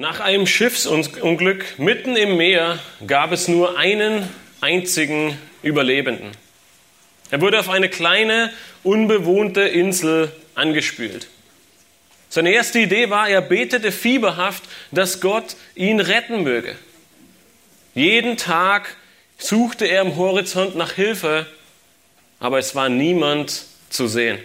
Nach einem Schiffsunglück mitten im Meer gab es nur einen einzigen Überlebenden. Er wurde auf eine kleine, unbewohnte Insel angespült. Seine erste Idee war, er betete fieberhaft, dass Gott ihn retten möge. Jeden Tag suchte er am Horizont nach Hilfe, aber es war niemand zu sehen.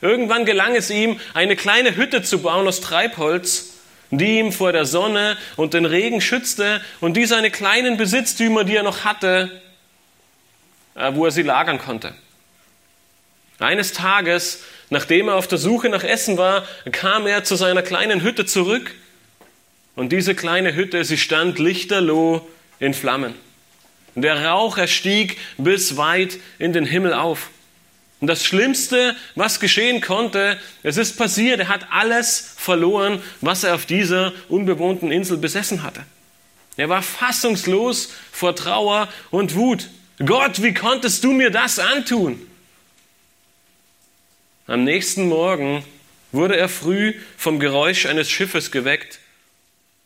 Irgendwann gelang es ihm, eine kleine Hütte zu bauen aus Treibholz, die ihm vor der Sonne und den Regen schützte und die seine kleinen Besitztümer, die er noch hatte, äh, wo er sie lagern konnte. Eines Tages, nachdem er auf der Suche nach Essen war, kam er zu seiner kleinen Hütte zurück und diese kleine Hütte, sie stand lichterloh in Flammen. Der Rauch erstieg bis weit in den Himmel auf. Und das Schlimmste, was geschehen konnte, es ist passiert, er hat alles verloren, was er auf dieser unbewohnten Insel besessen hatte. Er war fassungslos vor Trauer und Wut. Gott, wie konntest du mir das antun? Am nächsten Morgen wurde er früh vom Geräusch eines Schiffes geweckt,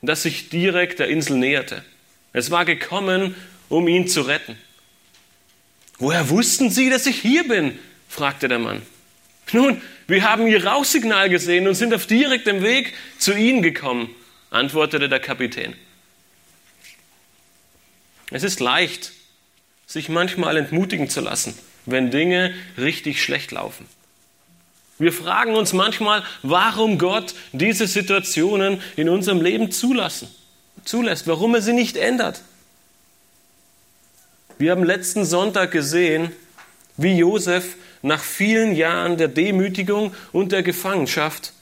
das sich direkt der Insel näherte. Es war gekommen, um ihn zu retten. Woher wussten Sie, dass ich hier bin? Fragte der Mann. Nun, wir haben Ihr Rauchsignal gesehen und sind auf direktem Weg zu Ihnen gekommen, antwortete der Kapitän. Es ist leicht, sich manchmal entmutigen zu lassen, wenn Dinge richtig schlecht laufen. Wir fragen uns manchmal, warum Gott diese Situationen in unserem Leben zulassen, zulässt, warum er sie nicht ändert. Wir haben letzten Sonntag gesehen, wie Josef nach vielen Jahren der Demütigung und der Gefangenschaft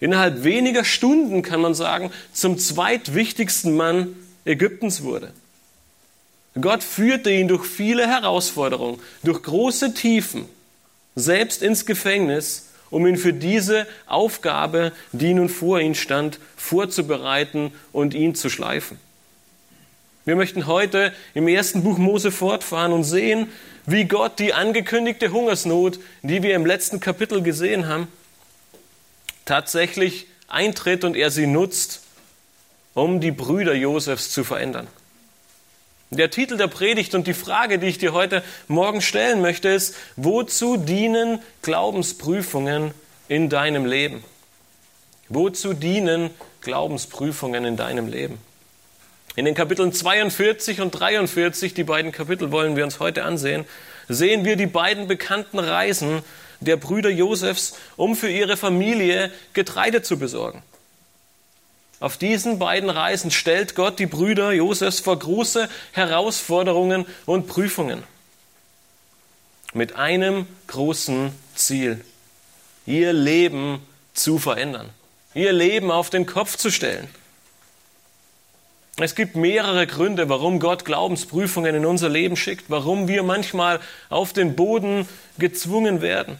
innerhalb weniger Stunden, kann man sagen, zum zweitwichtigsten Mann Ägyptens wurde. Gott führte ihn durch viele Herausforderungen, durch große Tiefen, selbst ins Gefängnis, um ihn für diese Aufgabe, die nun vor ihm stand, vorzubereiten und ihn zu schleifen. Wir möchten heute im ersten Buch Mose fortfahren und sehen, wie Gott die angekündigte Hungersnot, die wir im letzten Kapitel gesehen haben, tatsächlich eintritt und er sie nutzt, um die Brüder Josefs zu verändern. Der Titel der Predigt und die Frage, die ich dir heute Morgen stellen möchte, ist, wozu dienen Glaubensprüfungen in deinem Leben? Wozu dienen Glaubensprüfungen in deinem Leben? In den Kapiteln 42 und 43, die beiden Kapitel wollen wir uns heute ansehen, sehen wir die beiden bekannten Reisen der Brüder Josefs, um für ihre Familie Getreide zu besorgen. Auf diesen beiden Reisen stellt Gott die Brüder Josefs vor große Herausforderungen und Prüfungen. Mit einem großen Ziel, ihr Leben zu verändern, ihr Leben auf den Kopf zu stellen. Es gibt mehrere Gründe, warum Gott Glaubensprüfungen in unser Leben schickt, warum wir manchmal auf den Boden gezwungen werden.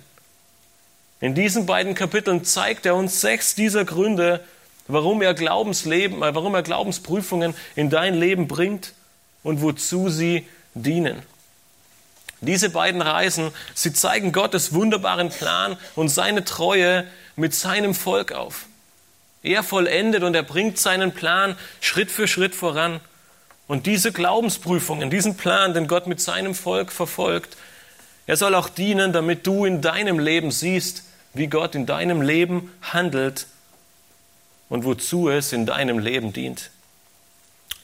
In diesen beiden Kapiteln zeigt er uns sechs dieser Gründe, warum er Glaubensleben, äh, warum er Glaubensprüfungen in dein Leben bringt und wozu sie dienen. Diese beiden Reisen, sie zeigen Gottes wunderbaren Plan und seine Treue mit seinem Volk auf. Er vollendet und er bringt seinen Plan Schritt für Schritt voran. Und diese Glaubensprüfungen, diesen Plan, den Gott mit seinem Volk verfolgt, er soll auch dienen, damit du in deinem Leben siehst, wie Gott in deinem Leben handelt und wozu es in deinem Leben dient.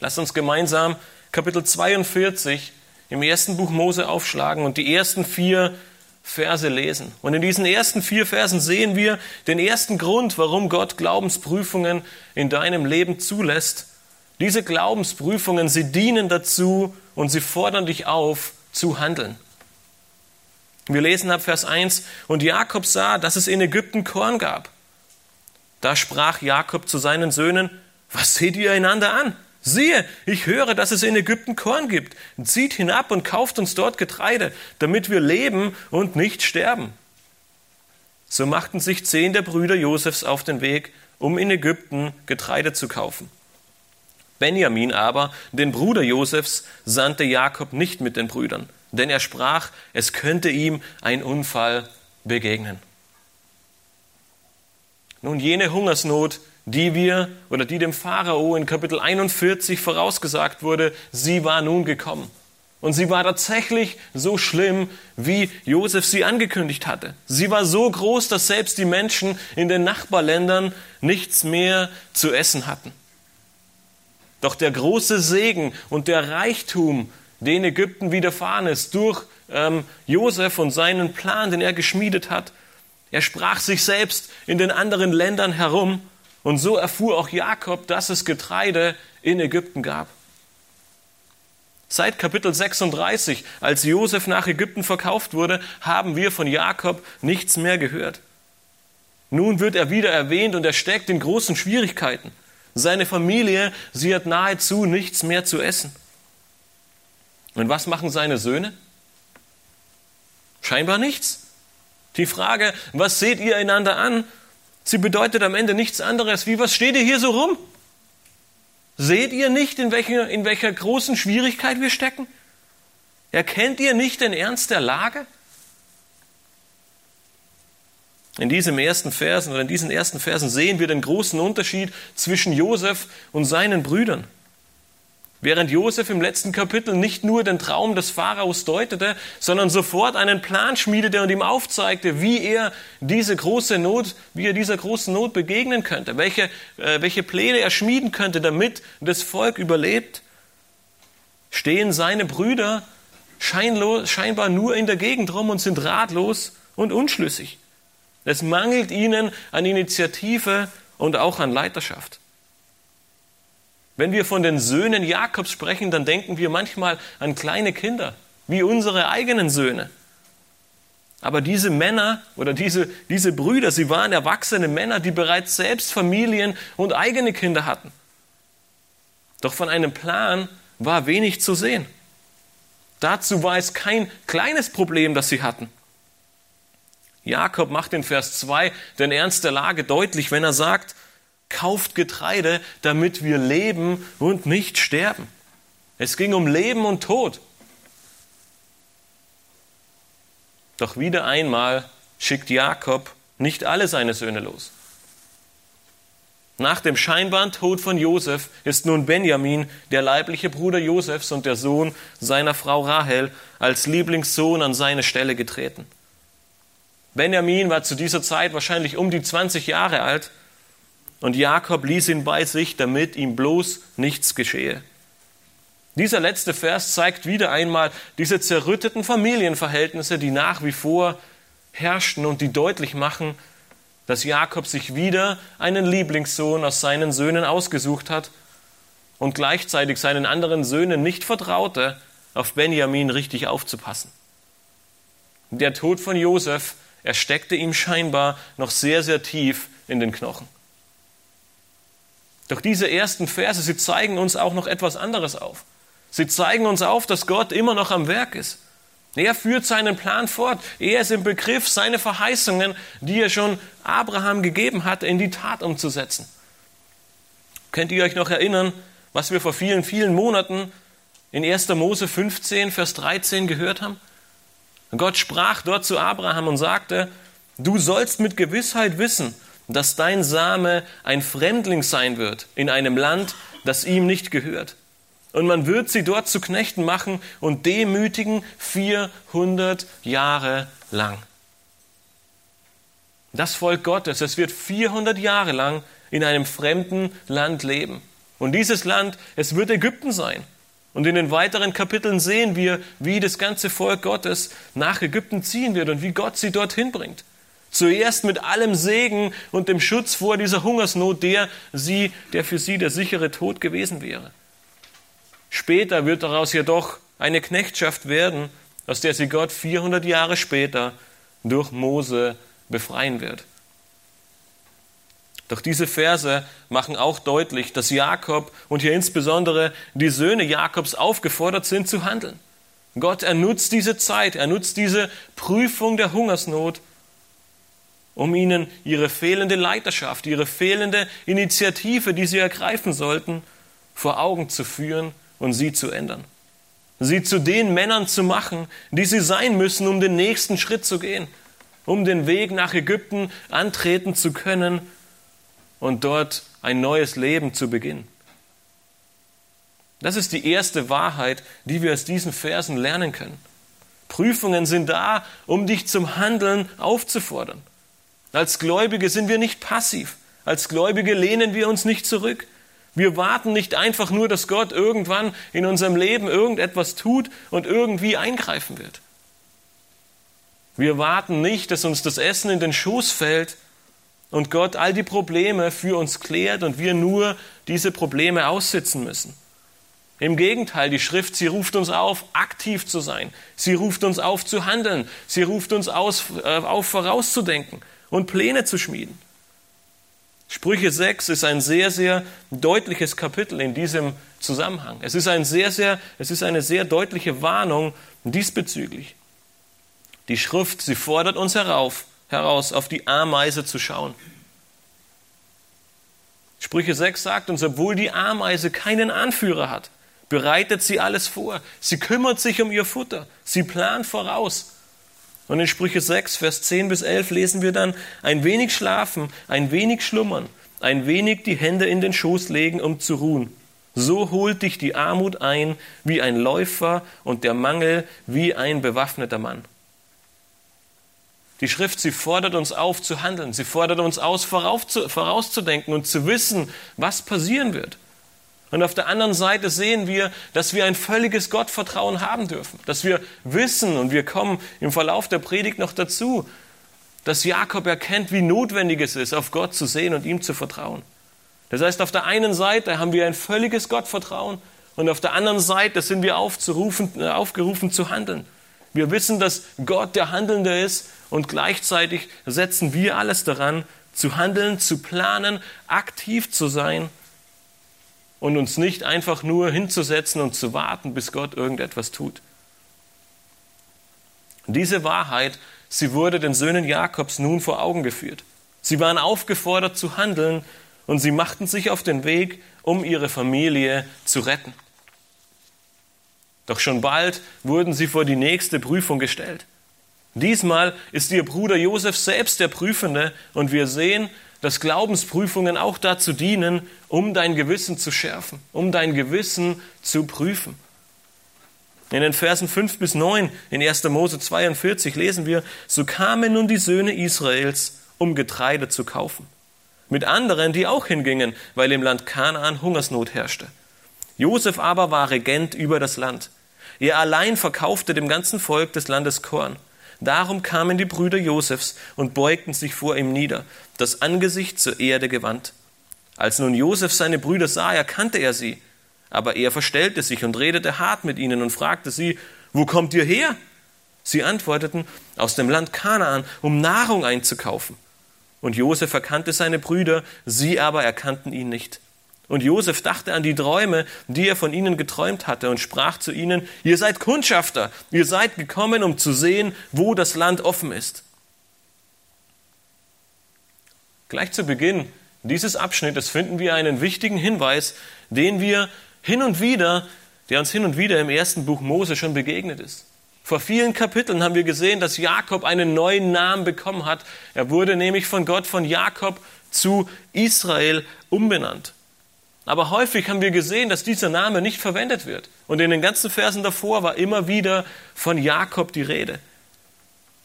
Lass uns gemeinsam Kapitel 42 im ersten Buch Mose aufschlagen und die ersten vier Verse lesen. Und in diesen ersten vier Versen sehen wir den ersten Grund, warum Gott Glaubensprüfungen in deinem Leben zulässt. Diese Glaubensprüfungen, sie dienen dazu und sie fordern dich auf, zu handeln. Wir lesen ab Vers 1, und Jakob sah, dass es in Ägypten Korn gab. Da sprach Jakob zu seinen Söhnen, was seht ihr einander an? Siehe, ich höre, dass es in Ägypten Korn gibt. Zieht hinab und kauft uns dort Getreide, damit wir leben und nicht sterben. So machten sich zehn der Brüder Josefs auf den Weg, um in Ägypten Getreide zu kaufen. Benjamin aber, den Bruder Josefs, sandte Jakob nicht mit den Brüdern, denn er sprach, es könnte ihm ein Unfall begegnen. Nun, jene Hungersnot, die wir oder die dem Pharao in Kapitel 41 vorausgesagt wurde, sie war nun gekommen. Und sie war tatsächlich so schlimm, wie Josef sie angekündigt hatte. Sie war so groß, dass selbst die Menschen in den Nachbarländern nichts mehr zu essen hatten. Doch der große Segen und der Reichtum, den Ägypten widerfahren ist durch ähm, Josef und seinen Plan, den er geschmiedet hat, er sprach sich selbst in den anderen Ländern herum und so erfuhr auch Jakob, dass es Getreide in Ägypten gab. Seit Kapitel 36, als Josef nach Ägypten verkauft wurde, haben wir von Jakob nichts mehr gehört. Nun wird er wieder erwähnt und er steckt in großen Schwierigkeiten. Seine Familie, sie hat nahezu nichts mehr zu essen. Und was machen seine Söhne? Scheinbar nichts. Die Frage, was seht ihr einander an? Sie bedeutet am Ende nichts anderes wie, was steht ihr hier so rum? Seht ihr nicht, in welcher, in welcher großen Schwierigkeit wir stecken? Erkennt ihr nicht den Ernst der Lage? In diesem ersten Versen oder in diesen ersten Versen sehen wir den großen Unterschied zwischen Josef und seinen Brüdern. Während Josef im letzten Kapitel nicht nur den Traum des Pharaos deutete, sondern sofort einen Plan schmiedete und ihm aufzeigte, wie er diese große Not, wie er dieser großen Not begegnen könnte, welche, äh, welche Pläne er schmieden könnte, damit das Volk überlebt, stehen seine Brüder scheinbar nur in der Gegend rum und sind ratlos und unschlüssig. Es mangelt ihnen an Initiative und auch an Leiterschaft. Wenn wir von den Söhnen Jakobs sprechen, dann denken wir manchmal an kleine Kinder, wie unsere eigenen Söhne. Aber diese Männer oder diese, diese Brüder, sie waren erwachsene Männer, die bereits selbst Familien und eigene Kinder hatten. Doch von einem Plan war wenig zu sehen. Dazu war es kein kleines Problem, das sie hatten. Jakob macht in Vers 2 den Ernst der Lage deutlich, wenn er sagt, kauft Getreide, damit wir leben und nicht sterben. Es ging um Leben und Tod. Doch wieder einmal schickt Jakob nicht alle seine Söhne los. Nach dem scheinbaren Tod von Josef ist nun Benjamin, der leibliche Bruder Josefs und der Sohn seiner Frau Rahel, als Lieblingssohn an seine Stelle getreten. Benjamin war zu dieser Zeit wahrscheinlich um die 20 Jahre alt und Jakob ließ ihn bei sich, damit ihm bloß nichts geschehe. Dieser letzte Vers zeigt wieder einmal diese zerrütteten Familienverhältnisse, die nach wie vor herrschten und die deutlich machen, dass Jakob sich wieder einen Lieblingssohn aus seinen Söhnen ausgesucht hat und gleichzeitig seinen anderen Söhnen nicht vertraute, auf Benjamin richtig aufzupassen. Der Tod von Josef, er steckte ihm scheinbar noch sehr, sehr tief in den Knochen. Doch diese ersten Verse, sie zeigen uns auch noch etwas anderes auf. Sie zeigen uns auf, dass Gott immer noch am Werk ist. Er führt seinen Plan fort. Er ist im Begriff, seine Verheißungen, die er schon Abraham gegeben hatte, in die Tat umzusetzen. Könnt ihr euch noch erinnern, was wir vor vielen, vielen Monaten in 1. Mose 15, Vers 13 gehört haben? Gott sprach dort zu Abraham und sagte, du sollst mit Gewissheit wissen, dass dein Same ein Fremdling sein wird in einem Land, das ihm nicht gehört. Und man wird sie dort zu Knechten machen und demütigen 400 Jahre lang. Das Volk Gottes, es wird 400 Jahre lang in einem fremden Land leben. Und dieses Land, es wird Ägypten sein. Und in den weiteren Kapiteln sehen wir, wie das ganze Volk Gottes nach Ägypten ziehen wird und wie Gott sie dorthin bringt. Zuerst mit allem Segen und dem Schutz vor dieser Hungersnot, der sie, der für sie der sichere Tod gewesen wäre. Später wird daraus jedoch eine Knechtschaft werden, aus der sie Gott 400 Jahre später durch Mose befreien wird. Doch diese Verse machen auch deutlich, dass Jakob und hier insbesondere die Söhne Jakobs aufgefordert sind zu handeln. Gott, er nutzt diese Zeit, er nutzt diese Prüfung der Hungersnot, um ihnen ihre fehlende Leiterschaft, ihre fehlende Initiative, die sie ergreifen sollten, vor Augen zu führen und sie zu ändern. Sie zu den Männern zu machen, die sie sein müssen, um den nächsten Schritt zu gehen, um den Weg nach Ägypten antreten zu können und dort ein neues Leben zu beginnen. Das ist die erste Wahrheit, die wir aus diesen Versen lernen können. Prüfungen sind da, um dich zum Handeln aufzufordern. Als Gläubige sind wir nicht passiv. Als Gläubige lehnen wir uns nicht zurück. Wir warten nicht einfach nur, dass Gott irgendwann in unserem Leben irgendetwas tut und irgendwie eingreifen wird. Wir warten nicht, dass uns das Essen in den Schoß fällt und Gott all die Probleme für uns klärt und wir nur diese Probleme aussitzen müssen. Im Gegenteil, die Schrift, sie ruft uns auf, aktiv zu sein. Sie ruft uns auf, zu handeln. Sie ruft uns aus, äh, auf, vorauszudenken und Pläne zu schmieden. Sprüche 6 ist ein sehr, sehr deutliches Kapitel in diesem Zusammenhang. Es ist, ein sehr, sehr, es ist eine sehr deutliche Warnung diesbezüglich. Die Schrift, sie fordert uns herauf, heraus, auf die Ameise zu schauen. Sprüche 6 sagt uns, obwohl die Ameise keinen Anführer hat, bereitet sie alles vor. Sie kümmert sich um ihr Futter. Sie plant voraus. Und in Sprüche 6, Vers 10 bis 11 lesen wir dann, ein wenig schlafen, ein wenig schlummern, ein wenig die Hände in den Schoß legen, um zu ruhen. So holt dich die Armut ein wie ein Läufer und der Mangel wie ein bewaffneter Mann. Die Schrift, sie fordert uns auf zu handeln. Sie fordert uns aus, vorauszudenken und zu wissen, was passieren wird. Und auf der anderen Seite sehen wir, dass wir ein völliges Gottvertrauen haben dürfen, dass wir wissen, und wir kommen im Verlauf der Predigt noch dazu, dass Jakob erkennt, wie notwendig es ist, auf Gott zu sehen und ihm zu vertrauen. Das heißt, auf der einen Seite haben wir ein völliges Gottvertrauen und auf der anderen Seite sind wir aufzurufen, äh, aufgerufen zu handeln. Wir wissen, dass Gott der Handelnde ist und gleichzeitig setzen wir alles daran, zu handeln, zu planen, aktiv zu sein und uns nicht einfach nur hinzusetzen und zu warten, bis Gott irgendetwas tut. Diese Wahrheit, sie wurde den Söhnen Jakobs nun vor Augen geführt. Sie waren aufgefordert zu handeln und sie machten sich auf den Weg, um ihre Familie zu retten. Doch schon bald wurden sie vor die nächste Prüfung gestellt. Diesmal ist ihr Bruder Josef selbst der Prüfende und wir sehen, dass Glaubensprüfungen auch dazu dienen, um dein Gewissen zu schärfen, um dein Gewissen zu prüfen. In den Versen 5 bis 9 in 1. Mose 42 lesen wir, so kamen nun die Söhne Israels, um Getreide zu kaufen. Mit anderen, die auch hingingen, weil im Land Kanaan Hungersnot herrschte. Josef aber war Regent über das Land. Er allein verkaufte dem ganzen Volk des Landes Korn. Darum kamen die Brüder Josefs und beugten sich vor ihm nieder, das Angesicht zur Erde gewandt. Als nun Josef seine Brüder sah, erkannte er sie. Aber er verstellte sich und redete hart mit ihnen und fragte sie, wo kommt ihr her? Sie antworteten, aus dem Land Kanaan, um Nahrung einzukaufen. Und Josef erkannte seine Brüder, sie aber erkannten ihn nicht. Und Josef dachte an die Träume, die er von ihnen geträumt hatte und sprach zu ihnen, ihr seid Kundschafter, ihr seid gekommen, um zu sehen, wo das Land offen ist. Gleich zu Beginn dieses Abschnittes finden wir einen wichtigen Hinweis, den wir hin und wieder, der uns hin und wieder im ersten Buch Mose schon begegnet ist. Vor vielen Kapiteln haben wir gesehen, dass Jakob einen neuen Namen bekommen hat. Er wurde nämlich von Gott von Jakob zu Israel umbenannt. Aber häufig haben wir gesehen, dass dieser Name nicht verwendet wird. Und in den ganzen Versen davor war immer wieder von Jakob die Rede.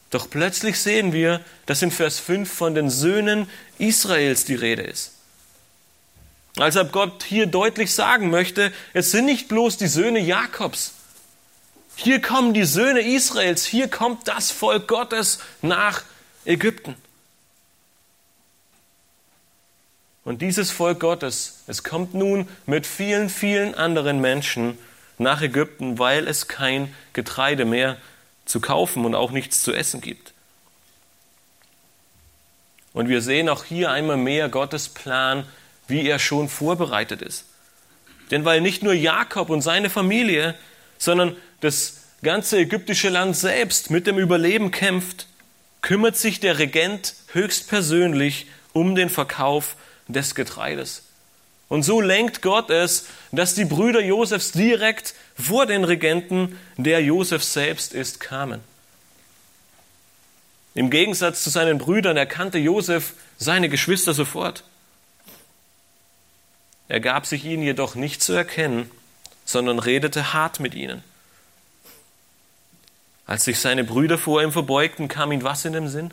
Doch plötzlich sehen wir, dass in Vers 5 von den Söhnen Israels die Rede ist. Als ob Gott hier deutlich sagen möchte, es sind nicht bloß die Söhne Jakobs. Hier kommen die Söhne Israels, hier kommt das Volk Gottes nach Ägypten. Und dieses Volk Gottes, es kommt nun mit vielen, vielen anderen Menschen nach Ägypten, weil es kein Getreide mehr zu kaufen und auch nichts zu essen gibt. Und wir sehen auch hier einmal mehr Gottes Plan, wie er schon vorbereitet ist. Denn weil nicht nur Jakob und seine Familie, sondern das ganze ägyptische Land selbst mit dem Überleben kämpft, kümmert sich der Regent höchstpersönlich um den Verkauf des Getreides. Und so lenkt Gott es, dass die Brüder Josefs direkt vor den Regenten, der Josef selbst ist, kamen. Im Gegensatz zu seinen Brüdern erkannte Josef seine Geschwister sofort. Er gab sich ihnen jedoch nicht zu erkennen, sondern redete hart mit ihnen. Als sich seine Brüder vor ihm verbeugten, kam ihm was in den Sinn?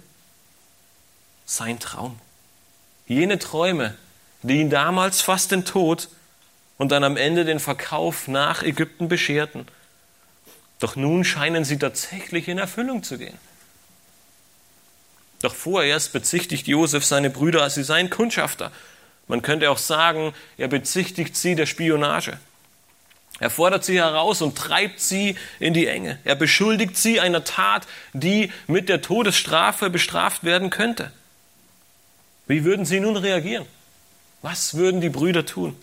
Sein Traum. Jene Träume, die ihn damals fast den Tod und dann am Ende den Verkauf nach Ägypten bescherten. Doch nun scheinen sie tatsächlich in Erfüllung zu gehen. Doch vorerst bezichtigt Josef seine Brüder, sie seien Kundschafter. Man könnte auch sagen, er bezichtigt sie der Spionage. Er fordert sie heraus und treibt sie in die Enge. Er beschuldigt sie einer Tat, die mit der Todesstrafe bestraft werden könnte. Wie würden sie nun reagieren? Was würden die Brüder tun?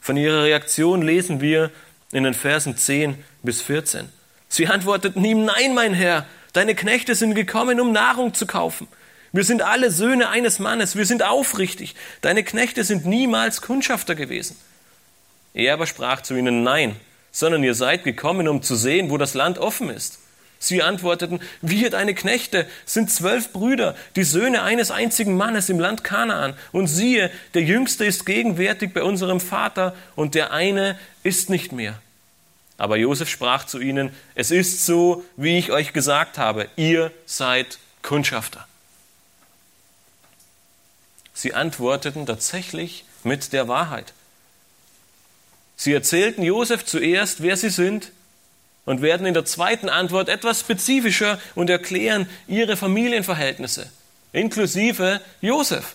Von ihrer Reaktion lesen wir in den Versen 10 bis 14. Sie antworteten ihm, nein, mein Herr, deine Knechte sind gekommen, um Nahrung zu kaufen. Wir sind alle Söhne eines Mannes, wir sind aufrichtig. Deine Knechte sind niemals Kundschafter gewesen. Er aber sprach zu ihnen, nein, sondern ihr seid gekommen, um zu sehen, wo das Land offen ist. Sie antworteten, wir, deine Knechte, sind zwölf Brüder, die Söhne eines einzigen Mannes im Land Kanaan. Und siehe, der Jüngste ist gegenwärtig bei unserem Vater und der eine ist nicht mehr. Aber Josef sprach zu ihnen, es ist so, wie ich euch gesagt habe, ihr seid Kundschafter. Sie antworteten tatsächlich mit der Wahrheit. Sie erzählten Josef zuerst, wer sie sind, und werden in der zweiten Antwort etwas spezifischer und erklären ihre Familienverhältnisse, inklusive Josef.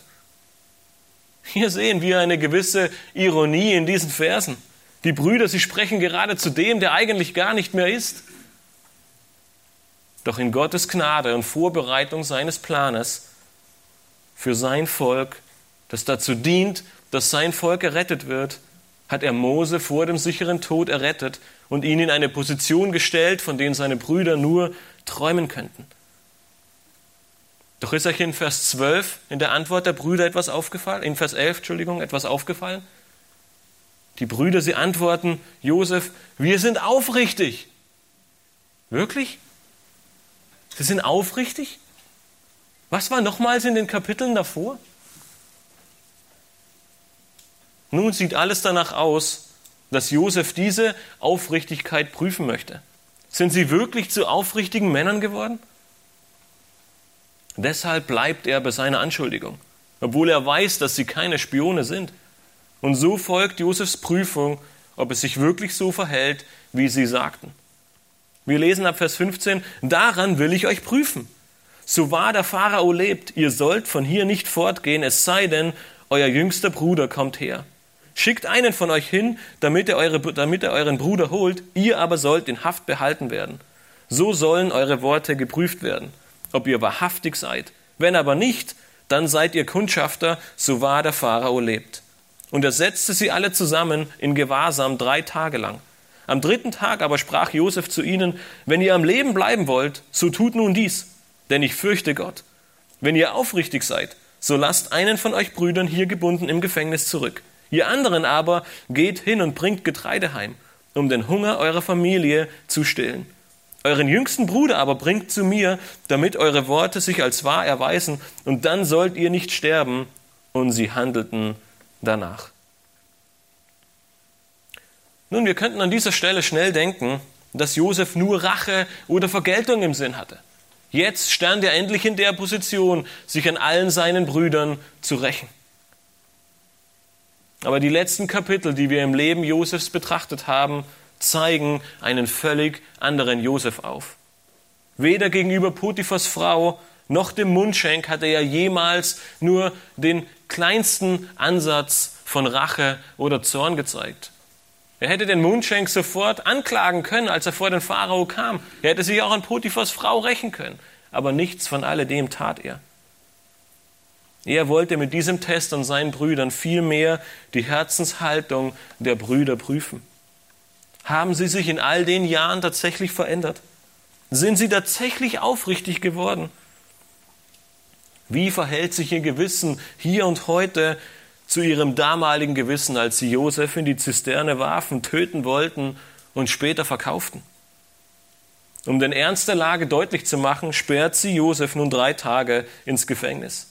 Hier sehen wir eine gewisse Ironie in diesen Versen. Die Brüder, sie sprechen gerade zu dem, der eigentlich gar nicht mehr ist. Doch in Gottes Gnade und Vorbereitung seines Planes für sein Volk, das dazu dient, dass sein Volk gerettet wird, hat er Mose vor dem sicheren Tod errettet und ihn in eine Position gestellt, von denen seine Brüder nur träumen könnten. Doch ist euch in Vers 12 in der Antwort der Brüder etwas aufgefallen? In Vers 11, Entschuldigung, etwas aufgefallen? Die Brüder, sie antworten, Josef, wir sind aufrichtig. Wirklich? Sie sind aufrichtig? Was war nochmals in den Kapiteln davor? Nun sieht alles danach aus, dass Josef diese Aufrichtigkeit prüfen möchte. Sind sie wirklich zu aufrichtigen Männern geworden? Deshalb bleibt er bei seiner Anschuldigung, obwohl er weiß, dass sie keine Spione sind. Und so folgt Josefs Prüfung, ob es sich wirklich so verhält, wie sie sagten. Wir lesen ab Vers 15, daran will ich euch prüfen. So wahr der Pharao lebt, ihr sollt von hier nicht fortgehen, es sei denn, euer jüngster Bruder kommt her. Schickt einen von euch hin, damit er, eure, damit er euren Bruder holt, ihr aber sollt in Haft behalten werden. So sollen eure Worte geprüft werden, ob ihr wahrhaftig seid. Wenn aber nicht, dann seid ihr Kundschafter, so wahr der Pharao lebt. Und er setzte sie alle zusammen in Gewahrsam drei Tage lang. Am dritten Tag aber sprach Josef zu ihnen, wenn ihr am Leben bleiben wollt, so tut nun dies, denn ich fürchte Gott. Wenn ihr aufrichtig seid, so lasst einen von euch Brüdern hier gebunden im Gefängnis zurück Ihr anderen aber geht hin und bringt Getreide heim, um den Hunger eurer Familie zu stillen. Euren jüngsten Bruder aber bringt zu mir, damit eure Worte sich als wahr erweisen, und dann sollt ihr nicht sterben. Und sie handelten danach. Nun, wir könnten an dieser Stelle schnell denken, dass Josef nur Rache oder Vergeltung im Sinn hatte. Jetzt stand er endlich in der Position, sich an allen seinen Brüdern zu rächen. Aber die letzten Kapitel, die wir im Leben Josefs betrachtet haben, zeigen einen völlig anderen Josef auf. Weder gegenüber Potiphas Frau noch dem Mundschenk hat er ja jemals nur den kleinsten Ansatz von Rache oder Zorn gezeigt. Er hätte den Mundschenk sofort anklagen können, als er vor den Pharao kam. Er hätte sich auch an Potiphas Frau rächen können. Aber nichts von alledem tat er. Er wollte mit diesem Test an seinen Brüdern vielmehr die Herzenshaltung der Brüder prüfen. Haben sie sich in all den Jahren tatsächlich verändert? Sind sie tatsächlich aufrichtig geworden? Wie verhält sich ihr Gewissen hier und heute zu ihrem damaligen Gewissen, als sie Josef in die Zisterne warfen, töten wollten und später verkauften? Um den Ernst der Lage deutlich zu machen, sperrt sie Josef nun drei Tage ins Gefängnis.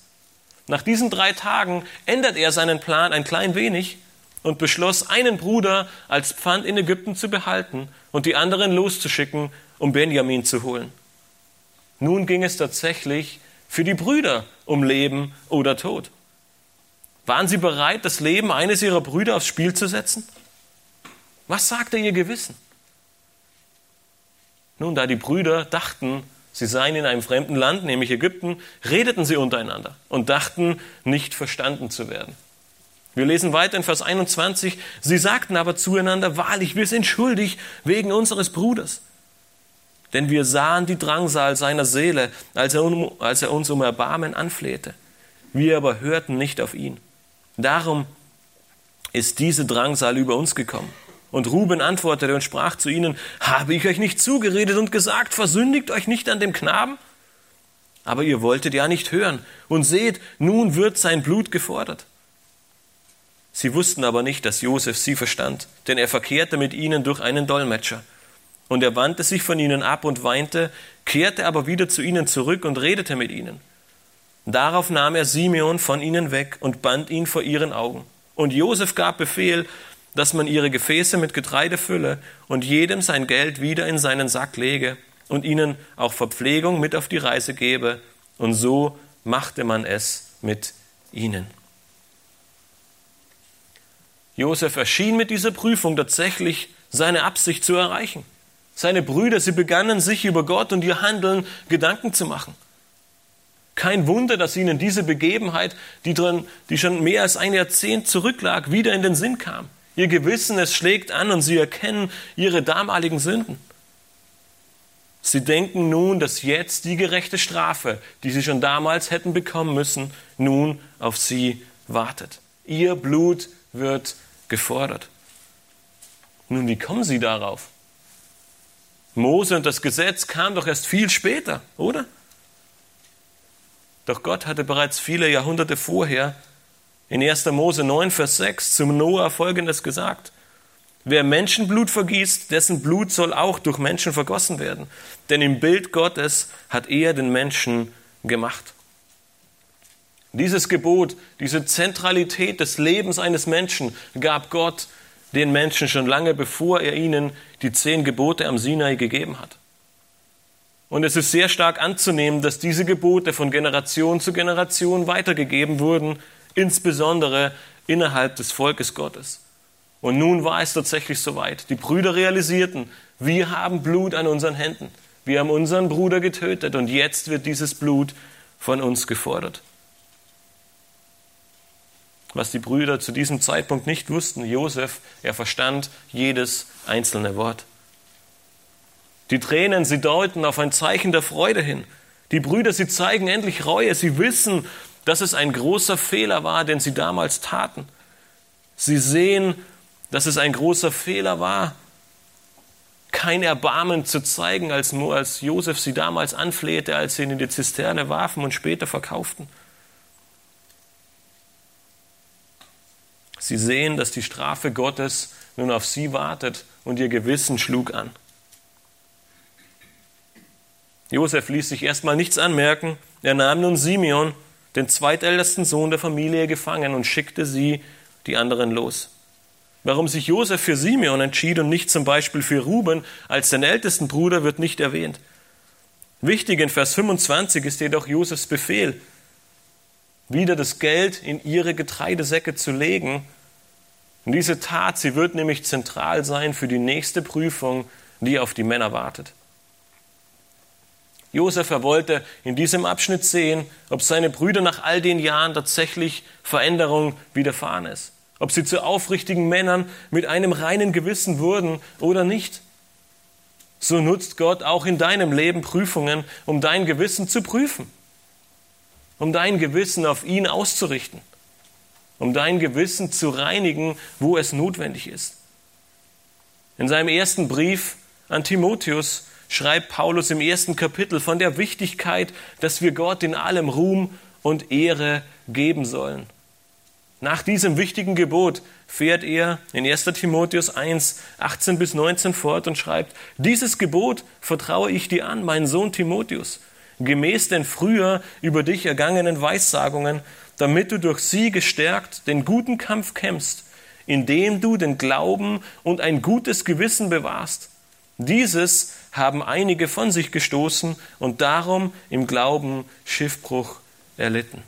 Nach diesen drei Tagen ändert er seinen Plan ein klein wenig und beschloss, einen Bruder als Pfand in Ägypten zu behalten und die anderen loszuschicken, um Benjamin zu holen. Nun ging es tatsächlich für die Brüder um Leben oder Tod. Waren sie bereit, das Leben eines ihrer Brüder aufs Spiel zu setzen? Was sagte ihr Gewissen? Nun, da die Brüder dachten, sie seien in einem fremden Land, nämlich Ägypten, redeten sie untereinander und dachten, nicht verstanden zu werden. Wir lesen weiter in Vers 21, sie sagten aber zueinander, wahrlich, wir sind schuldig wegen unseres Bruders. Denn wir sahen die Drangsal seiner Seele, als er, als er uns um Erbarmen anflehte. Wir aber hörten nicht auf ihn. Darum ist diese Drangsal über uns gekommen. Und Ruben antwortete und sprach zu ihnen, habe ich euch nicht zugeredet und gesagt, versündigt euch nicht an dem Knaben? Aber ihr wolltet ja nicht hören. Und seht, nun wird sein Blut gefordert. Sie wussten aber nicht, dass Josef sie verstand, denn er verkehrte mit ihnen durch einen Dolmetscher. Und er wandte sich von ihnen ab und weinte, kehrte aber wieder zu ihnen zurück und redete mit ihnen. Darauf nahm er Simeon von ihnen weg und band ihn vor ihren Augen. Und Josef gab Befehl, dass man ihre Gefäße mit Getreide fülle und jedem sein Geld wieder in seinen Sack lege und ihnen auch Verpflegung mit auf die Reise gebe. Und so machte man es mit ihnen. Josef erschien mit dieser Prüfung tatsächlich seine Absicht zu erreichen. Seine Brüder, sie begannen sich über Gott und ihr Handeln Gedanken zu machen. Kein Wunder, dass ihnen diese Begebenheit, die, drin, die schon mehr als ein Jahrzehnt zurücklag, wieder in den Sinn kam. Ihr Gewissen, es schlägt an und sie erkennen ihre damaligen Sünden. Sie denken nun, dass jetzt die gerechte Strafe, die sie schon damals hätten bekommen müssen, nun auf sie wartet. Ihr Blut wird gefordert. Nun, wie kommen sie darauf? Mose und das Gesetz kam doch erst viel später, oder? Doch Gott hatte bereits viele Jahrhunderte vorher in 1. Mose 9, Vers 6 zum Noah folgendes gesagt. Wer Menschenblut vergießt, dessen Blut soll auch durch Menschen vergossen werden. Denn im Bild Gottes hat er den Menschen gemacht. Dieses Gebot, diese Zentralität des Lebens eines Menschen gab Gott den Menschen schon lange bevor er ihnen die zehn Gebote am Sinai gegeben hat. Und es ist sehr stark anzunehmen, dass diese Gebote von Generation zu Generation weitergegeben wurden, insbesondere innerhalb des Volkes Gottes. Und nun war es tatsächlich soweit. Die Brüder realisierten, wir haben Blut an unseren Händen. Wir haben unseren Bruder getötet und jetzt wird dieses Blut von uns gefordert. Was die Brüder zu diesem Zeitpunkt nicht wussten, Josef, er verstand jedes einzelne Wort. Die Tränen, sie deuten auf ein Zeichen der Freude hin. Die Brüder, sie zeigen endlich Reue. Sie wissen, dass es ein großer Fehler war, den sie damals taten. Sie sehen, dass es ein großer Fehler war, kein Erbarmen zu zeigen, als, als Josef sie damals anflehte, als sie ihn in die Zisterne warfen und später verkauften. Sie sehen, dass die Strafe Gottes nun auf sie wartet und ihr Gewissen schlug an. Josef ließ sich erstmal nichts anmerken. Er nahm nun Simeon den zweitältesten Sohn der Familie, gefangen und schickte sie, die anderen, los. Warum sich Josef für Simeon entschied und nicht zum Beispiel für Ruben als den ältesten Bruder, wird nicht erwähnt. Wichtig in Vers 25 ist jedoch Josefs Befehl, wieder das Geld in ihre Getreidesäcke zu legen. Und diese Tat, sie wird nämlich zentral sein für die nächste Prüfung, die auf die Männer wartet. Josef, er wollte in diesem Abschnitt sehen, ob seine Brüder nach all den Jahren tatsächlich Veränderung widerfahren ist. Ob sie zu aufrichtigen Männern mit einem reinen Gewissen wurden oder nicht. So nutzt Gott auch in deinem Leben Prüfungen, um dein Gewissen zu prüfen. Um dein Gewissen auf ihn auszurichten. Um dein Gewissen zu reinigen, wo es notwendig ist. In seinem ersten Brief an Timotheus schreibt Paulus im ersten Kapitel von der Wichtigkeit, dass wir Gott in allem Ruhm und Ehre geben sollen. Nach diesem wichtigen Gebot fährt er in 1 Timotheus 1, 18 bis 19 fort und schreibt, dieses Gebot vertraue ich dir an, mein Sohn Timotheus, gemäß den früher über dich ergangenen Weissagungen, damit du durch sie gestärkt den guten Kampf kämpfst, indem du den Glauben und ein gutes Gewissen bewahrst. Dieses haben einige von sich gestoßen und darum im Glauben Schiffbruch erlitten.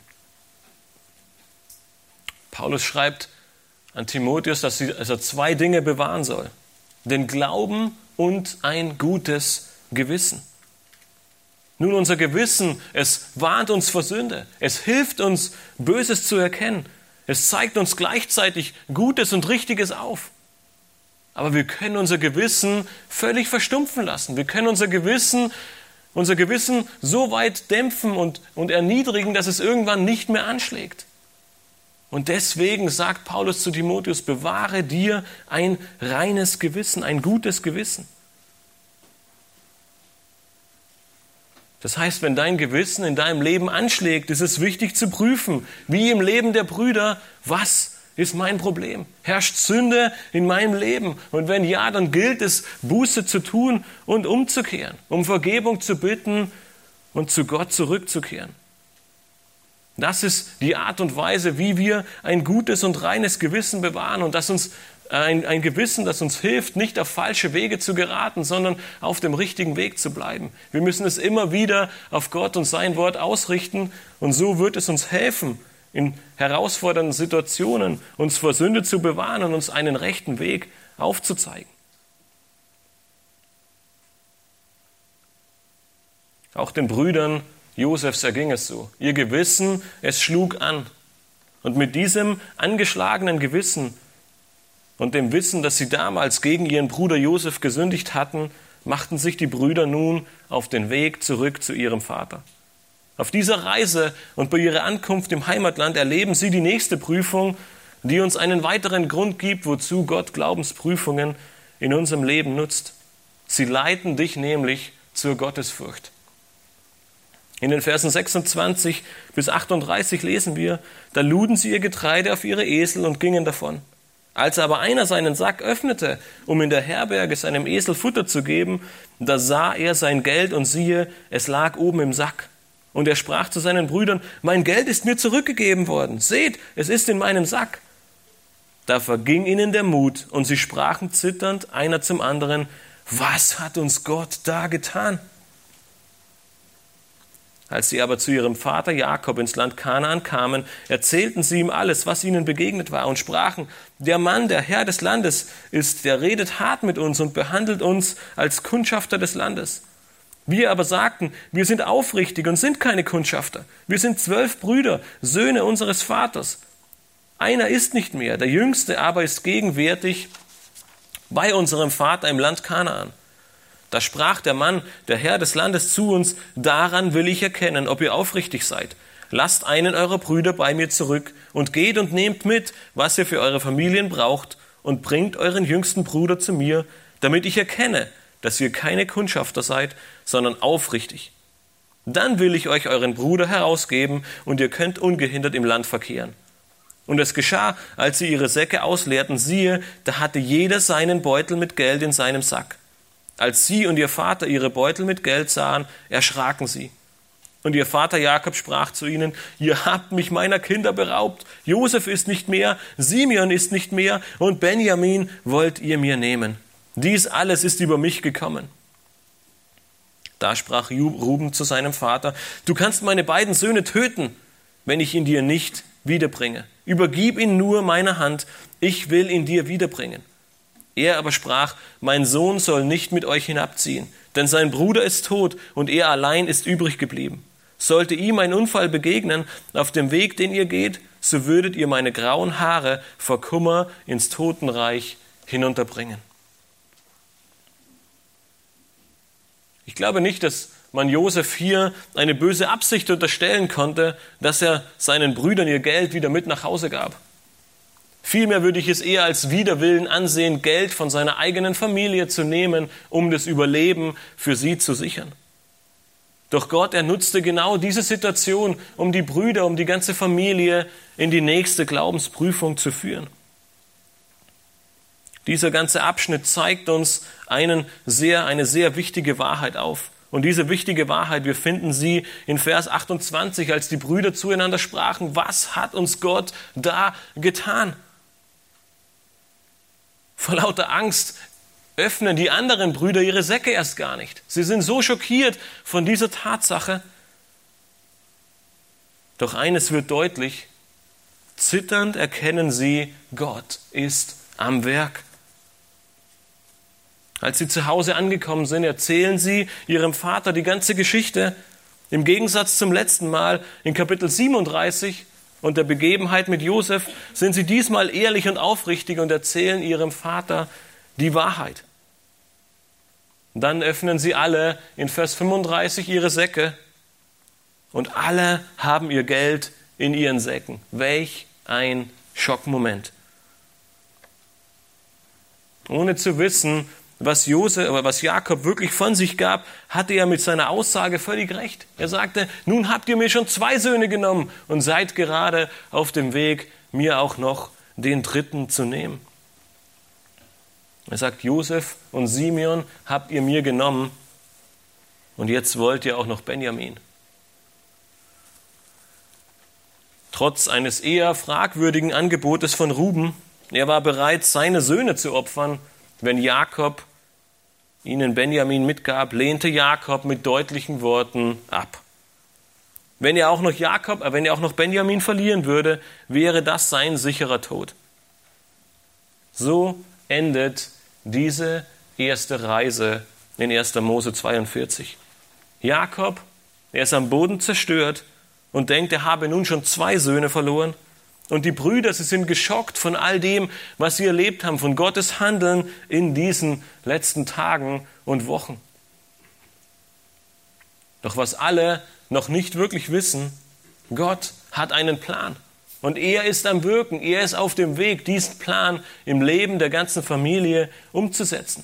Paulus schreibt an Timotheus, dass er zwei Dinge bewahren soll. Den Glauben und ein gutes Gewissen. Nun, unser Gewissen, es warnt uns vor Sünde. Es hilft uns, Böses zu erkennen. Es zeigt uns gleichzeitig Gutes und Richtiges auf. Aber wir können unser Gewissen völlig verstumpfen lassen. Wir können unser Gewissen, unser Gewissen so weit dämpfen und, und erniedrigen, dass es irgendwann nicht mehr anschlägt. Und deswegen sagt Paulus zu Timotheus, bewahre dir ein reines Gewissen, ein gutes Gewissen. Das heißt, wenn dein Gewissen in deinem Leben anschlägt, ist es wichtig zu prüfen, wie im Leben der Brüder, was ist mein Problem? Herrscht Sünde in meinem Leben? Und wenn ja, dann gilt es, Buße zu tun und umzukehren, um Vergebung zu bitten und zu Gott zurückzukehren. Das ist die Art und Weise, wie wir ein gutes und reines Gewissen bewahren und das uns ein, ein Gewissen, das uns hilft, nicht auf falsche Wege zu geraten, sondern auf dem richtigen Weg zu bleiben. Wir müssen es immer wieder auf Gott und sein Wort ausrichten und so wird es uns helfen, in herausfordernden Situationen uns vor Sünde zu bewahren und uns einen rechten Weg aufzuzeigen. Auch den Brüdern Josefs erging es so. Ihr Gewissen, es schlug an. Und mit diesem angeschlagenen Gewissen und dem Wissen, dass sie damals gegen ihren Bruder Josef gesündigt hatten, machten sich die Brüder nun auf den Weg zurück zu ihrem Vater. Auf dieser Reise und bei ihrer Ankunft im Heimatland erleben sie die nächste Prüfung, die uns einen weiteren Grund gibt, wozu Gott Glaubensprüfungen in unserem Leben nutzt. Sie leiten dich nämlich zur Gottesfurcht. In den Versen 26 bis 38 lesen wir, da luden sie ihr Getreide auf ihre Esel und gingen davon. Als aber einer seinen Sack öffnete, um in der Herberge seinem Esel Futter zu geben, da sah er sein Geld und siehe, es lag oben im Sack. Und er sprach zu seinen Brüdern, mein Geld ist mir zurückgegeben worden. Seht, es ist in meinem Sack. Da verging ihnen der Mut und sie sprachen zitternd einer zum anderen, was hat uns Gott da getan? Als sie aber zu ihrem Vater Jakob ins Land Kanaan kamen, erzählten sie ihm alles, was ihnen begegnet war, und sprachen, der Mann, der Herr des Landes ist, der redet hart mit uns und behandelt uns als Kundschafter des Landes. Wir aber sagten, wir sind aufrichtig und sind keine Kundschafter. Wir sind zwölf Brüder, Söhne unseres Vaters. Einer ist nicht mehr, der jüngste aber ist gegenwärtig bei unserem Vater im Land Kanaan. Da sprach der Mann, der Herr des Landes zu uns, daran will ich erkennen, ob ihr aufrichtig seid. Lasst einen eurer Brüder bei mir zurück und geht und nehmt mit, was ihr für eure Familien braucht und bringt euren jüngsten Bruder zu mir, damit ich erkenne, dass ihr keine Kundschafter seid, sondern aufrichtig. Dann will ich euch euren Bruder herausgeben und ihr könnt ungehindert im Land verkehren. Und es geschah, als sie ihre Säcke ausleerten, siehe, da hatte jeder seinen Beutel mit Geld in seinem Sack. Als sie und ihr Vater ihre Beutel mit Geld sahen, erschraken sie. Und ihr Vater Jakob sprach zu ihnen, ihr habt mich meiner Kinder beraubt. Josef ist nicht mehr, Simeon ist nicht mehr und Benjamin wollt ihr mir nehmen. Dies alles ist über mich gekommen. Da sprach Ruben zu seinem Vater, du kannst meine beiden Söhne töten, wenn ich ihn dir nicht wiederbringe. Übergib ihn nur meiner Hand, ich will ihn dir wiederbringen. Er aber sprach, mein Sohn soll nicht mit euch hinabziehen, denn sein Bruder ist tot und er allein ist übrig geblieben. Sollte ihm ein Unfall begegnen auf dem Weg, den ihr geht, so würdet ihr meine grauen Haare vor Kummer ins Totenreich hinunterbringen. Ich glaube nicht, dass man Josef hier eine böse Absicht unterstellen konnte, dass er seinen Brüdern ihr Geld wieder mit nach Hause gab. Vielmehr würde ich es eher als Widerwillen ansehen, Geld von seiner eigenen Familie zu nehmen, um das Überleben für sie zu sichern. Doch Gott, er nutzte genau diese Situation, um die Brüder, um die ganze Familie in die nächste Glaubensprüfung zu führen. Dieser ganze Abschnitt zeigt uns einen sehr, eine sehr wichtige Wahrheit auf. Und diese wichtige Wahrheit, wir finden sie in Vers 28, als die Brüder zueinander sprachen, was hat uns Gott da getan? Vor lauter Angst öffnen die anderen Brüder ihre Säcke erst gar nicht. Sie sind so schockiert von dieser Tatsache. Doch eines wird deutlich, zitternd erkennen sie, Gott ist am Werk. Als sie zu Hause angekommen sind, erzählen sie ihrem Vater die ganze Geschichte. Im Gegensatz zum letzten Mal in Kapitel 37 und der Begebenheit mit Josef sind sie diesmal ehrlich und aufrichtig und erzählen ihrem Vater die Wahrheit. Dann öffnen sie alle in Vers 35 ihre Säcke und alle haben ihr Geld in ihren Säcken. Welch ein Schockmoment. Ohne zu wissen, was, Josef, was Jakob wirklich von sich gab, hatte er mit seiner Aussage völlig recht. Er sagte, nun habt ihr mir schon zwei Söhne genommen und seid gerade auf dem Weg, mir auch noch den dritten zu nehmen. Er sagt, Josef und Simeon habt ihr mir genommen und jetzt wollt ihr auch noch Benjamin. Trotz eines eher fragwürdigen Angebotes von Ruben, er war bereit, seine Söhne zu opfern, wenn Jakob ihnen Benjamin mitgab, lehnte Jakob mit deutlichen Worten ab. Wenn er auch noch Jakob, äh, wenn er auch noch Benjamin verlieren würde, wäre das sein sicherer Tod. So endet diese erste Reise in 1. Mose 42. Jakob, er ist am Boden zerstört und denkt, er habe nun schon zwei Söhne verloren. Und die Brüder, sie sind geschockt von all dem, was sie erlebt haben, von Gottes Handeln in diesen letzten Tagen und Wochen. Doch was alle noch nicht wirklich wissen, Gott hat einen Plan. Und er ist am Wirken, er ist auf dem Weg, diesen Plan im Leben der ganzen Familie umzusetzen.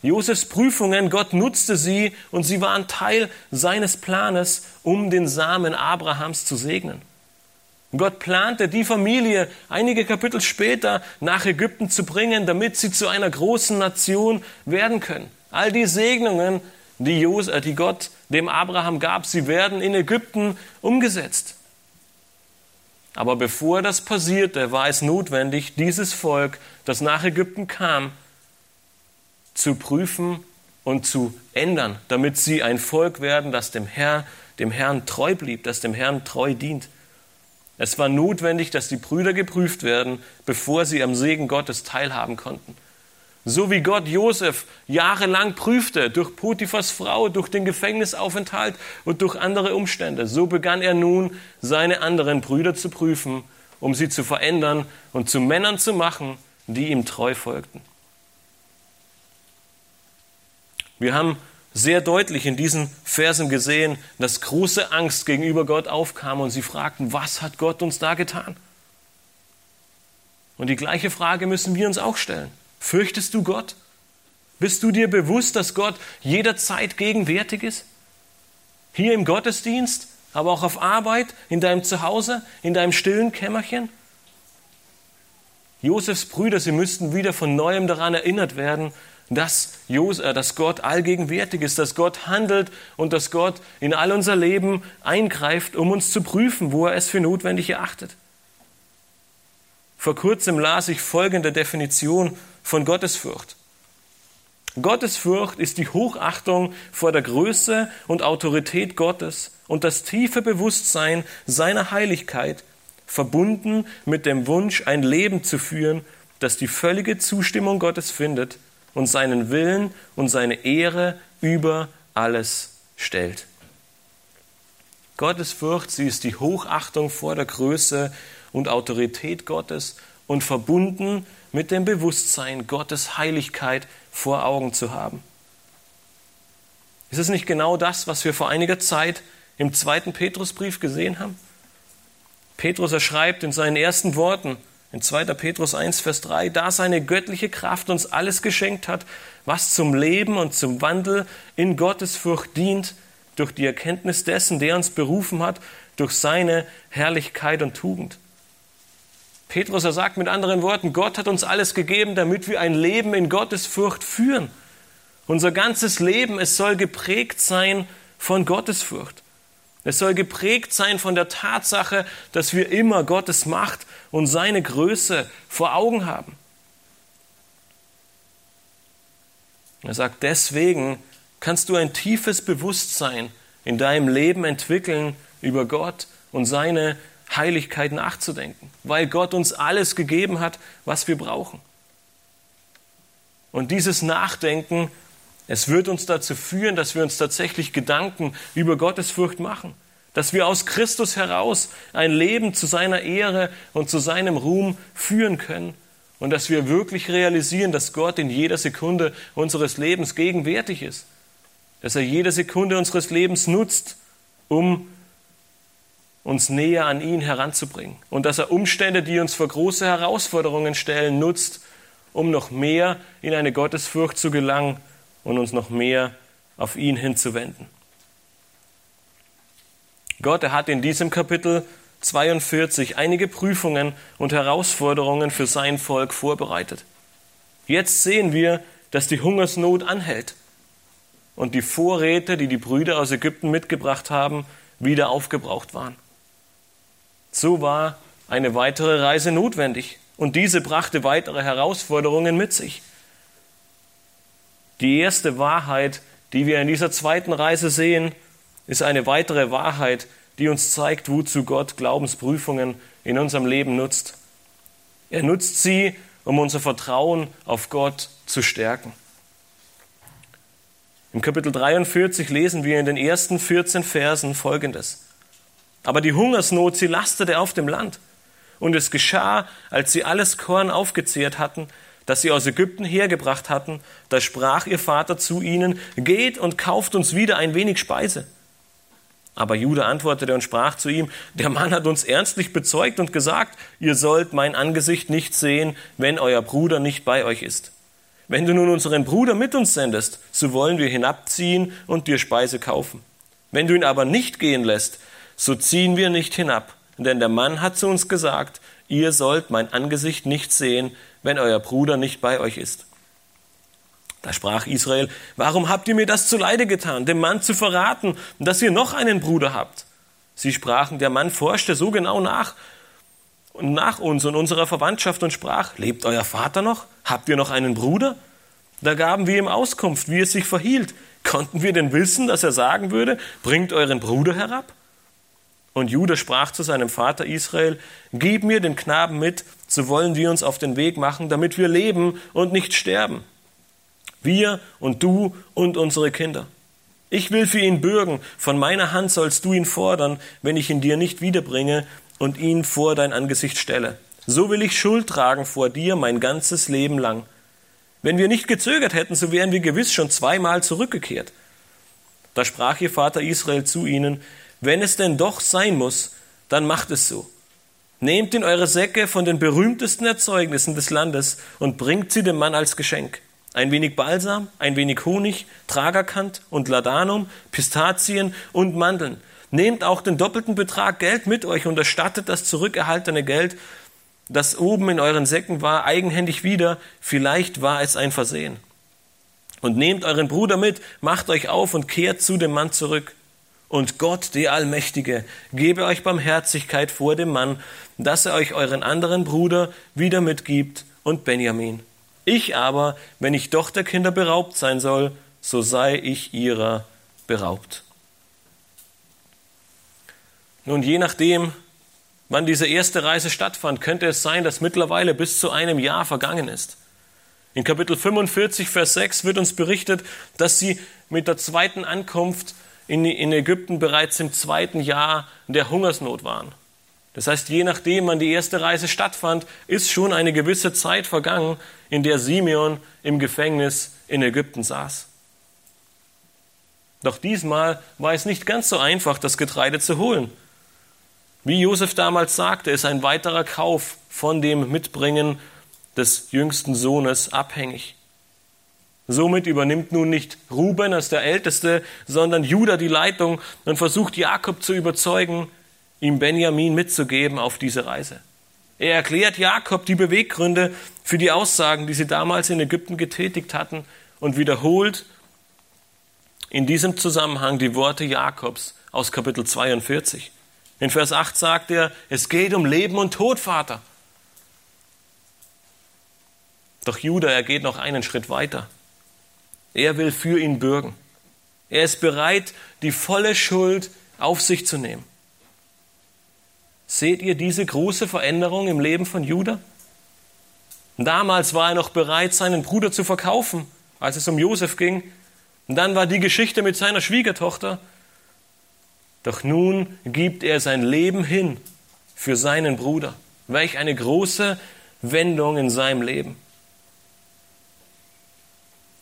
Josefs Prüfungen, Gott nutzte sie und sie waren Teil seines Planes, um den Samen Abrahams zu segnen. Gott plante, die Familie einige Kapitel später nach Ägypten zu bringen, damit sie zu einer großen Nation werden können. All die Segnungen, die, Jos, äh, die Gott dem Abraham gab, sie werden in Ägypten umgesetzt. Aber bevor das passierte, war es notwendig, dieses Volk, das nach Ägypten kam, zu prüfen und zu ändern, damit sie ein Volk werden, das dem, Herr, dem Herrn treu blieb, das dem Herrn treu dient. Es war notwendig, dass die Brüder geprüft werden, bevor sie am Segen Gottes teilhaben konnten. So wie Gott Josef jahrelang prüfte, durch Potiphas Frau, durch den Gefängnisaufenthalt und durch andere Umstände, so begann er nun, seine anderen Brüder zu prüfen, um sie zu verändern und zu Männern zu machen, die ihm treu folgten. Wir haben sehr deutlich in diesen Versen gesehen, dass große Angst gegenüber Gott aufkam und sie fragten, was hat Gott uns da getan? Und die gleiche Frage müssen wir uns auch stellen. Fürchtest du Gott? Bist du dir bewusst, dass Gott jederzeit gegenwärtig ist? Hier im Gottesdienst, aber auch auf Arbeit, in deinem Zuhause, in deinem stillen Kämmerchen? Josefs Brüder, sie müssten wieder von neuem daran erinnert werden, dass, äh, dass Gott allgegenwärtig ist, dass Gott handelt und dass Gott in all unser Leben eingreift, um uns zu prüfen, wo er es für notwendig erachtet. Vor kurzem las ich folgende Definition von Gottesfurcht. Gottesfurcht ist die Hochachtung vor der Größe und Autorität Gottes und das tiefe Bewusstsein seiner Heiligkeit, verbunden mit dem Wunsch, ein Leben zu führen, das die völlige Zustimmung Gottes findet und seinen Willen und seine Ehre über alles stellt. Gottes Furcht, sie ist die Hochachtung vor der Größe und Autorität Gottes und verbunden mit dem Bewusstsein, Gottes Heiligkeit vor Augen zu haben. Ist es nicht genau das, was wir vor einiger Zeit im zweiten Petrusbrief gesehen haben? Petrus erschreibt in seinen ersten Worten, in 2. Petrus 1, Vers 3, da seine göttliche Kraft uns alles geschenkt hat, was zum Leben und zum Wandel in Gottesfurcht dient, durch die Erkenntnis dessen, der uns berufen hat, durch seine Herrlichkeit und Tugend. Petrus, er sagt mit anderen Worten, Gott hat uns alles gegeben, damit wir ein Leben in Gottesfurcht führen. Unser ganzes Leben, es soll geprägt sein von Gottesfurcht. Es soll geprägt sein von der Tatsache, dass wir immer Gottes Macht und seine Größe vor Augen haben. Er sagt, deswegen kannst du ein tiefes Bewusstsein in deinem Leben entwickeln, über Gott und seine Heiligkeit nachzudenken, weil Gott uns alles gegeben hat, was wir brauchen. Und dieses Nachdenken, es wird uns dazu führen, dass wir uns tatsächlich Gedanken über Gottesfurcht machen, dass wir aus Christus heraus ein Leben zu seiner Ehre und zu seinem Ruhm führen können. Und dass wir wirklich realisieren, dass Gott in jeder Sekunde unseres Lebens gegenwärtig ist, dass er jede Sekunde unseres Lebens nutzt, um uns näher an ihn heranzubringen. Und dass er Umstände, die uns vor große Herausforderungen stellen, nutzt, um noch mehr in eine Gottesfurcht zu gelangen und uns noch mehr auf ihn hinzuwenden. Gott, er hat in diesem Kapitel 42 einige Prüfungen und Herausforderungen für sein Volk vorbereitet. Jetzt sehen wir, dass die Hungersnot anhält und die Vorräte, die die Brüder aus Ägypten mitgebracht haben, wieder aufgebraucht waren. So war eine weitere Reise notwendig und diese brachte weitere Herausforderungen mit sich. Die erste Wahrheit, die wir in dieser zweiten Reise sehen, ist eine weitere Wahrheit, die uns zeigt, wozu Gott Glaubensprüfungen in unserem Leben nutzt. Er nutzt sie, um unser Vertrauen auf Gott zu stärken. Im Kapitel 43 lesen wir in den ersten 14 Versen Folgendes. Aber die Hungersnot, sie lastete auf dem Land. Und es geschah, als sie alles Korn aufgezehrt hatten, das sie aus Ägypten hergebracht hatten, da sprach ihr Vater zu ihnen, geht und kauft uns wieder ein wenig Speise. Aber Judah antwortete und sprach zu ihm, der Mann hat uns ernstlich bezeugt und gesagt, ihr sollt mein Angesicht nicht sehen, wenn euer Bruder nicht bei euch ist. Wenn du nun unseren Bruder mit uns sendest, so wollen wir hinabziehen und dir Speise kaufen. Wenn du ihn aber nicht gehen lässt, so ziehen wir nicht hinab. Denn der Mann hat zu uns gesagt, ihr sollt mein Angesicht nicht sehen, wenn euer Bruder nicht bei euch ist. Da sprach Israel, warum habt ihr mir das zuleide getan, dem Mann zu verraten, dass ihr noch einen Bruder habt? Sie sprachen, der Mann forschte so genau nach, nach uns und unserer Verwandtschaft und sprach, lebt euer Vater noch? Habt ihr noch einen Bruder? Da gaben wir ihm Auskunft, wie es sich verhielt. Konnten wir denn wissen, dass er sagen würde, bringt euren Bruder herab? Und Judah sprach zu seinem Vater Israel, Gib mir den Knaben mit, so wollen wir uns auf den Weg machen, damit wir leben und nicht sterben. Wir und du und unsere Kinder. Ich will für ihn bürgen, von meiner Hand sollst du ihn fordern, wenn ich ihn dir nicht wiederbringe und ihn vor dein Angesicht stelle. So will ich Schuld tragen vor dir mein ganzes Leben lang. Wenn wir nicht gezögert hätten, so wären wir gewiss schon zweimal zurückgekehrt. Da sprach ihr Vater Israel zu ihnen, wenn es denn doch sein muss, dann macht es so. Nehmt in eure Säcke von den berühmtesten Erzeugnissen des Landes und bringt sie dem Mann als Geschenk. Ein wenig Balsam, ein wenig Honig, Tragerkant und Ladanum, Pistazien und Mandeln. Nehmt auch den doppelten Betrag Geld mit euch und erstattet das zurückerhaltene Geld, das oben in euren Säcken war, eigenhändig wieder. Vielleicht war es ein Versehen. Und nehmt euren Bruder mit, macht euch auf und kehrt zu dem Mann zurück. Und Gott, der Allmächtige, gebe euch Barmherzigkeit vor dem Mann, dass er euch euren anderen Bruder wieder mitgibt und Benjamin. Ich aber, wenn ich doch der Kinder beraubt sein soll, so sei ich ihrer beraubt. Nun, je nachdem, wann diese erste Reise stattfand, könnte es sein, dass mittlerweile bis zu einem Jahr vergangen ist. In Kapitel 45, Vers 6 wird uns berichtet, dass sie mit der zweiten Ankunft in, in Ägypten bereits im zweiten Jahr der Hungersnot waren. Das heißt, je nachdem, wann die erste Reise stattfand, ist schon eine gewisse Zeit vergangen, in der Simeon im Gefängnis in Ägypten saß. Doch diesmal war es nicht ganz so einfach, das Getreide zu holen. Wie Josef damals sagte, ist ein weiterer Kauf von dem Mitbringen des jüngsten Sohnes abhängig. Somit übernimmt nun nicht Ruben als der Älteste, sondern Judah die Leitung und versucht Jakob zu überzeugen, ihm Benjamin mitzugeben auf diese Reise. Er erklärt Jakob die Beweggründe für die Aussagen, die sie damals in Ägypten getätigt hatten und wiederholt in diesem Zusammenhang die Worte Jakobs aus Kapitel 42. In Vers 8 sagt er, es geht um Leben und Tod, Vater. Doch Judah, er geht noch einen Schritt weiter. Er will für ihn bürgen. Er ist bereit, die volle Schuld auf sich zu nehmen. Seht ihr diese große Veränderung im Leben von Judah? Damals war er noch bereit, seinen Bruder zu verkaufen, als es um Josef ging. Und dann war die Geschichte mit seiner Schwiegertochter. Doch nun gibt er sein Leben hin für seinen Bruder. Welch eine große Wendung in seinem Leben.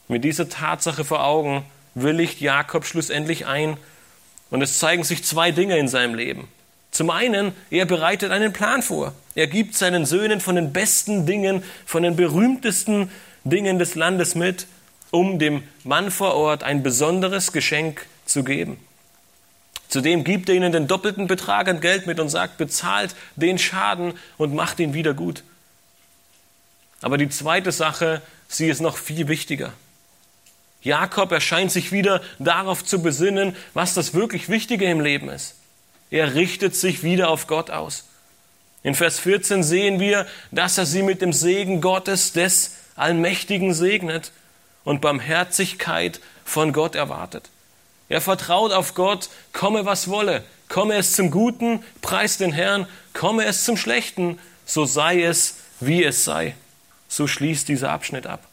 Mit dieser Tatsache vor Augen willigt Jakob schlussendlich ein und es zeigen sich zwei Dinge in seinem Leben. Zum einen, er bereitet einen Plan vor. Er gibt seinen Söhnen von den besten Dingen, von den berühmtesten Dingen des Landes mit, um dem Mann vor Ort ein besonderes Geschenk zu geben. Zudem gibt er ihnen den doppelten Betrag an Geld mit und sagt, bezahlt den Schaden und macht ihn wieder gut. Aber die zweite Sache, sie ist noch viel wichtiger. Jakob erscheint sich wieder darauf zu besinnen, was das wirklich Wichtige im Leben ist. Er richtet sich wieder auf Gott aus. In Vers 14 sehen wir, dass er sie mit dem Segen Gottes des Allmächtigen segnet und Barmherzigkeit von Gott erwartet. Er vertraut auf Gott, komme was wolle, komme es zum Guten, preis den Herrn, komme es zum Schlechten, so sei es, wie es sei. So schließt dieser Abschnitt ab.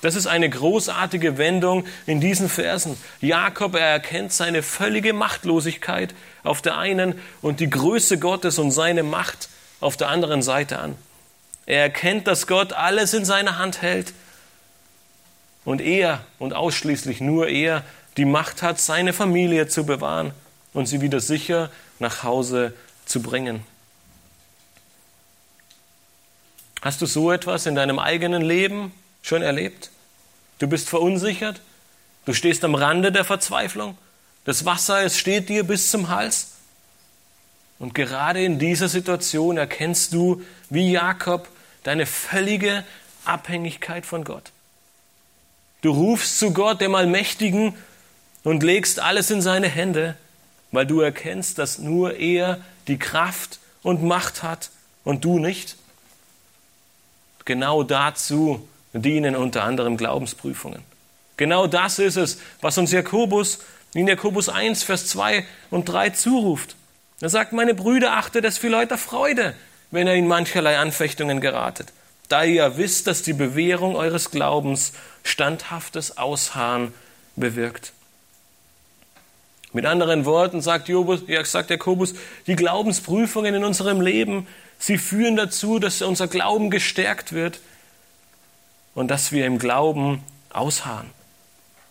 Das ist eine großartige Wendung in diesen Versen. Jakob, er erkennt seine völlige Machtlosigkeit auf der einen und die Größe Gottes und seine Macht auf der anderen Seite an. Er erkennt, dass Gott alles in seiner Hand hält und er und ausschließlich nur er die Macht hat, seine Familie zu bewahren und sie wieder sicher nach Hause zu bringen. Hast du so etwas in deinem eigenen Leben schon erlebt? Du bist verunsichert, du stehst am Rande der Verzweiflung, das Wasser, es steht dir bis zum Hals. Und gerade in dieser Situation erkennst du, wie Jakob, deine völlige Abhängigkeit von Gott. Du rufst zu Gott, dem Allmächtigen, und legst alles in seine Hände, weil du erkennst, dass nur er die Kraft und Macht hat und du nicht. Genau dazu dienen unter anderem Glaubensprüfungen. Genau das ist es, was uns Jakobus in Jakobus 1, Vers 2 und 3 zuruft. Er sagt, meine Brüder, achtet es für lauter Freude, wenn er in mancherlei Anfechtungen geratet, da ihr wisst, dass die Bewährung eures Glaubens standhaftes Ausharren bewirkt. Mit anderen Worten sagt, ja, sagt Jakobus, die Glaubensprüfungen in unserem Leben, sie führen dazu, dass unser Glauben gestärkt wird und dass wir im Glauben ausharren.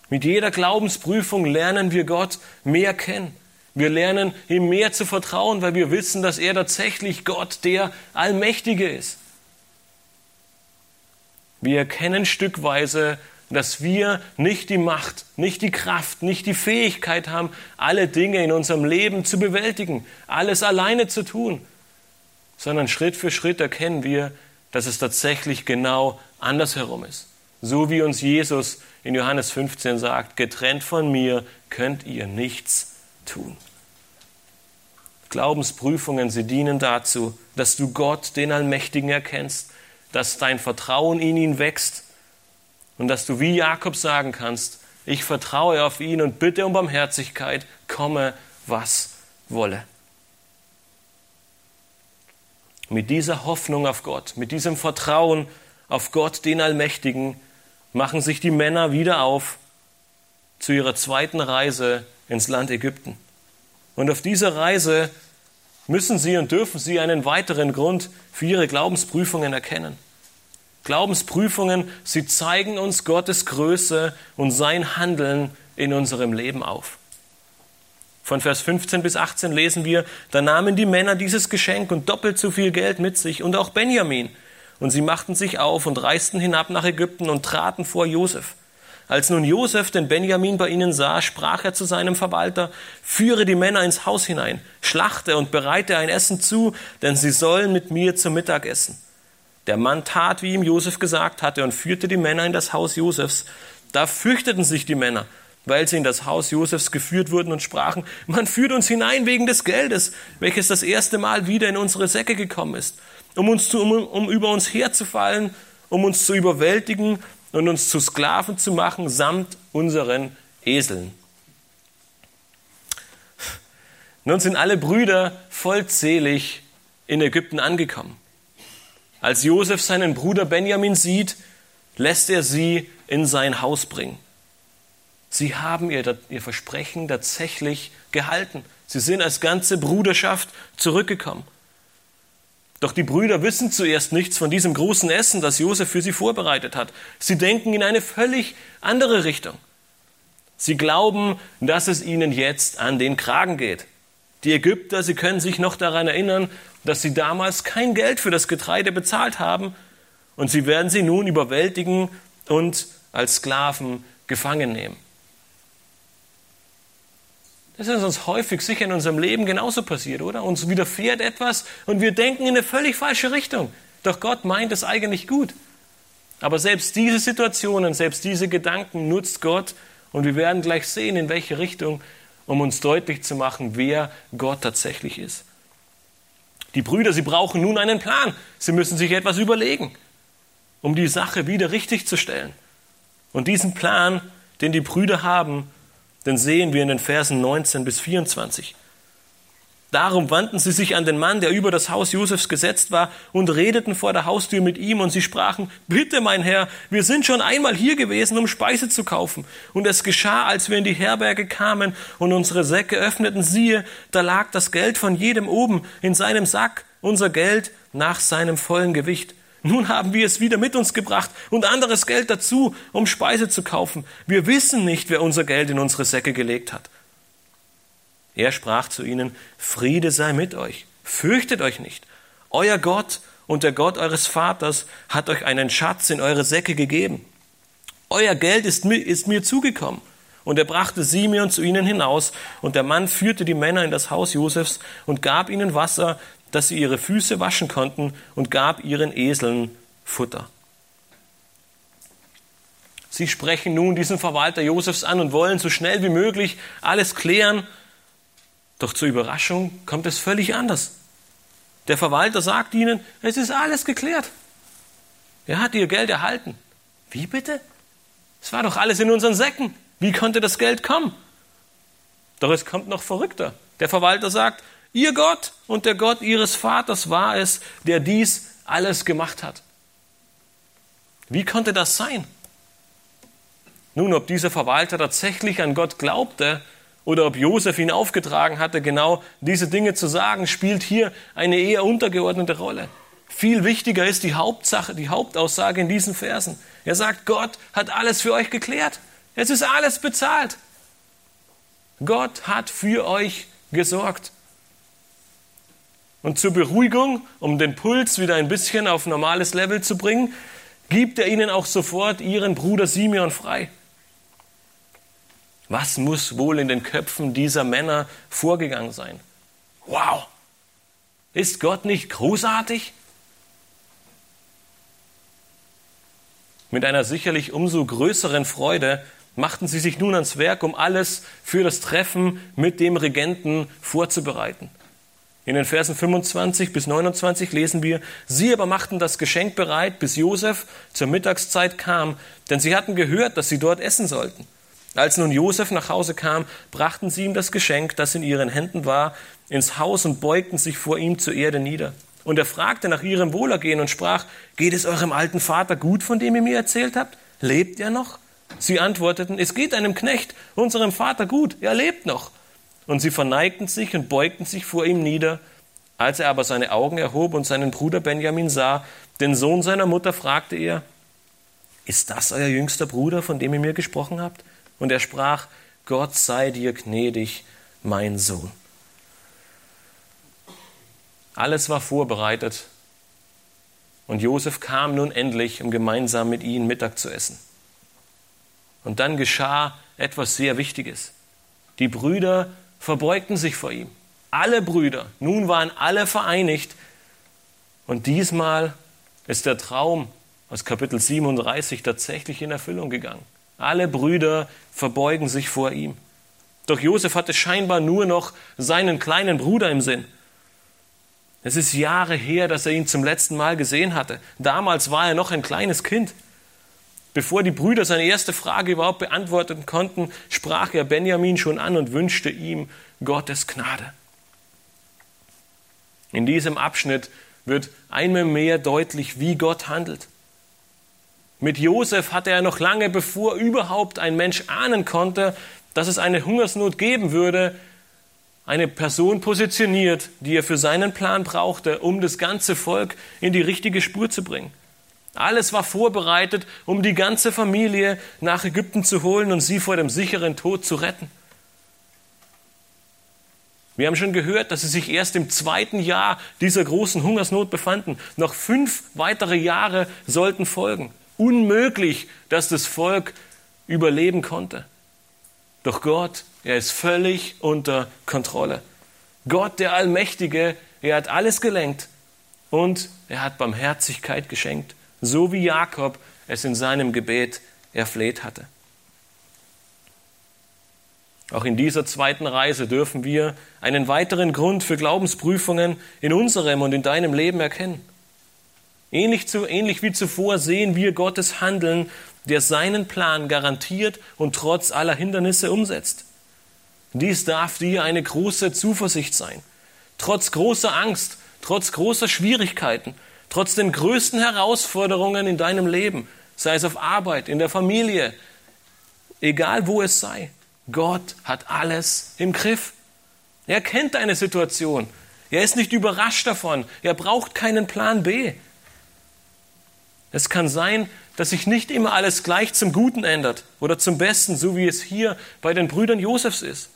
Mit jeder Glaubensprüfung lernen wir Gott mehr kennen. Wir lernen ihm mehr zu vertrauen, weil wir wissen, dass er tatsächlich Gott, der Allmächtige ist. Wir erkennen stückweise, dass wir nicht die Macht, nicht die Kraft, nicht die Fähigkeit haben, alle Dinge in unserem Leben zu bewältigen, alles alleine zu tun, sondern Schritt für Schritt erkennen wir, dass es tatsächlich genau andersherum ist. So wie uns Jesus in Johannes 15 sagt, getrennt von mir könnt ihr nichts tun. Glaubensprüfungen, sie dienen dazu, dass du Gott, den Allmächtigen, erkennst, dass dein Vertrauen in ihn wächst und dass du wie Jakob sagen kannst, ich vertraue auf ihn und bitte um Barmherzigkeit, komme, was wolle. Mit dieser Hoffnung auf Gott, mit diesem Vertrauen auf Gott, den Allmächtigen, machen sich die Männer wieder auf zu ihrer zweiten Reise ins Land Ägypten. Und auf dieser Reise müssen sie und dürfen sie einen weiteren Grund für ihre Glaubensprüfungen erkennen. Glaubensprüfungen, sie zeigen uns Gottes Größe und sein Handeln in unserem Leben auf. Von Vers 15 bis 18 lesen wir, da nahmen die Männer dieses Geschenk und doppelt so viel Geld mit sich und auch Benjamin. Und sie machten sich auf und reisten hinab nach Ägypten und traten vor Josef. Als nun Josef den Benjamin bei ihnen sah, sprach er zu seinem Verwalter, führe die Männer ins Haus hinein, schlachte und bereite ein Essen zu, denn sie sollen mit mir zum Mittag essen. Der Mann tat, wie ihm Josef gesagt hatte, und führte die Männer in das Haus Josefs. Da fürchteten sich die Männer weil sie in das Haus Josefs geführt wurden und sprachen, man führt uns hinein wegen des Geldes, welches das erste Mal wieder in unsere Säcke gekommen ist, um, uns zu, um, um über uns herzufallen, um uns zu überwältigen und uns zu Sklaven zu machen, samt unseren Eseln. Nun sind alle Brüder vollzählig in Ägypten angekommen. Als Josef seinen Bruder Benjamin sieht, lässt er sie in sein Haus bringen. Sie haben ihr, ihr Versprechen tatsächlich gehalten. Sie sind als ganze Bruderschaft zurückgekommen. Doch die Brüder wissen zuerst nichts von diesem großen Essen, das Josef für sie vorbereitet hat. Sie denken in eine völlig andere Richtung. Sie glauben, dass es ihnen jetzt an den Kragen geht. Die Ägypter, sie können sich noch daran erinnern, dass sie damals kein Geld für das Getreide bezahlt haben und sie werden sie nun überwältigen und als Sklaven gefangen nehmen. Das ist uns häufig sicher in unserem Leben genauso passiert, oder? Uns widerfährt etwas und wir denken in eine völlig falsche Richtung. Doch Gott meint es eigentlich gut. Aber selbst diese Situationen, selbst diese Gedanken nutzt Gott und wir werden gleich sehen, in welche Richtung, um uns deutlich zu machen, wer Gott tatsächlich ist. Die Brüder, sie brauchen nun einen Plan. Sie müssen sich etwas überlegen, um die Sache wieder richtig zu stellen. Und diesen Plan, den die Brüder haben, den sehen wir in den Versen 19 bis 24. Darum wandten sie sich an den Mann, der über das Haus Josefs gesetzt war, und redeten vor der Haustür mit ihm, und sie sprachen, Bitte, mein Herr, wir sind schon einmal hier gewesen, um Speise zu kaufen. Und es geschah, als wir in die Herberge kamen und unsere Säcke öffneten, siehe, da lag das Geld von jedem oben in seinem Sack, unser Geld nach seinem vollen Gewicht. Nun haben wir es wieder mit uns gebracht und anderes Geld dazu, um Speise zu kaufen. Wir wissen nicht, wer unser Geld in unsere Säcke gelegt hat. Er sprach zu ihnen, Friede sei mit euch, fürchtet euch nicht. Euer Gott und der Gott eures Vaters hat euch einen Schatz in eure Säcke gegeben. Euer Geld ist mir, ist mir zugekommen. Und er brachte Simeon zu ihnen hinaus, und der Mann führte die Männer in das Haus Josefs und gab ihnen Wasser, dass sie ihre Füße waschen konnten, und gab ihren Eseln Futter. Sie sprechen nun diesen Verwalter Josefs an und wollen so schnell wie möglich alles klären, doch zur Überraschung kommt es völlig anders. Der Verwalter sagt ihnen, es ist alles geklärt. Er hat ihr Geld erhalten. Wie bitte? Es war doch alles in unseren Säcken. Wie konnte das Geld kommen? Doch es kommt noch verrückter. Der Verwalter sagt, ihr Gott und der Gott ihres Vaters war es, der dies alles gemacht hat. Wie konnte das sein? Nun, ob dieser Verwalter tatsächlich an Gott glaubte, oder ob Josef ihn aufgetragen hatte, genau diese Dinge zu sagen, spielt hier eine eher untergeordnete Rolle. Viel wichtiger ist die Hauptsache, die Hauptaussage in diesen Versen. Er sagt, Gott hat alles für euch geklärt. Es ist alles bezahlt. Gott hat für euch gesorgt. Und zur Beruhigung, um den Puls wieder ein bisschen auf normales Level zu bringen, gibt er ihnen auch sofort ihren Bruder Simeon frei. Was muss wohl in den Köpfen dieser Männer vorgegangen sein? Wow! Ist Gott nicht großartig? Mit einer sicherlich umso größeren Freude machten sie sich nun ans Werk, um alles für das Treffen mit dem Regenten vorzubereiten. In den Versen 25 bis 29 lesen wir, sie aber machten das Geschenk bereit, bis Josef zur Mittagszeit kam, denn sie hatten gehört, dass sie dort essen sollten. Als nun Josef nach Hause kam, brachten sie ihm das Geschenk, das in ihren Händen war, ins Haus und beugten sich vor ihm zur Erde nieder. Und er fragte nach ihrem Wohlergehen und sprach, geht es eurem alten Vater gut, von dem ihr mir erzählt habt? Lebt er noch? Sie antworteten, es geht einem Knecht, unserem Vater gut, er lebt noch. Und sie verneigten sich und beugten sich vor ihm nieder. Als er aber seine Augen erhob und seinen Bruder Benjamin sah, den Sohn seiner Mutter, fragte er, ist das euer jüngster Bruder, von dem ihr mir gesprochen habt? Und er sprach, Gott sei dir gnädig, mein Sohn. Alles war vorbereitet und Josef kam nun endlich, um gemeinsam mit ihnen Mittag zu essen. Und dann geschah etwas sehr Wichtiges. Die Brüder verbeugten sich vor ihm. Alle Brüder, nun waren alle vereinigt. Und diesmal ist der Traum aus Kapitel 37 tatsächlich in Erfüllung gegangen. Alle Brüder verbeugen sich vor ihm. Doch Josef hatte scheinbar nur noch seinen kleinen Bruder im Sinn. Es ist Jahre her, dass er ihn zum letzten Mal gesehen hatte. Damals war er noch ein kleines Kind. Bevor die Brüder seine erste Frage überhaupt beantworten konnten, sprach er Benjamin schon an und wünschte ihm Gottes Gnade. In diesem Abschnitt wird einmal mehr deutlich, wie Gott handelt. Mit Josef hatte er noch lange bevor überhaupt ein Mensch ahnen konnte, dass es eine Hungersnot geben würde, eine Person positioniert, die er für seinen Plan brauchte, um das ganze Volk in die richtige Spur zu bringen. Alles war vorbereitet, um die ganze Familie nach Ägypten zu holen und sie vor dem sicheren Tod zu retten. Wir haben schon gehört, dass sie sich erst im zweiten Jahr dieser großen Hungersnot befanden. Noch fünf weitere Jahre sollten folgen. Unmöglich, dass das Volk überleben konnte. Doch Gott, er ist völlig unter Kontrolle. Gott, der Allmächtige, er hat alles gelenkt und er hat Barmherzigkeit geschenkt, so wie Jakob es in seinem Gebet erfleht hatte. Auch in dieser zweiten Reise dürfen wir einen weiteren Grund für Glaubensprüfungen in unserem und in deinem Leben erkennen. Ähnlich, zu, ähnlich wie zuvor sehen wir Gottes Handeln der seinen Plan garantiert und trotz aller Hindernisse umsetzt. Dies darf dir eine große Zuversicht sein. Trotz großer Angst, trotz großer Schwierigkeiten, trotz den größten Herausforderungen in deinem Leben, sei es auf Arbeit, in der Familie, egal wo es sei, Gott hat alles im Griff. Er kennt deine Situation. Er ist nicht überrascht davon. Er braucht keinen Plan B. Es kann sein, dass sich nicht immer alles gleich zum Guten ändert oder zum Besten, so wie es hier bei den Brüdern Josefs ist.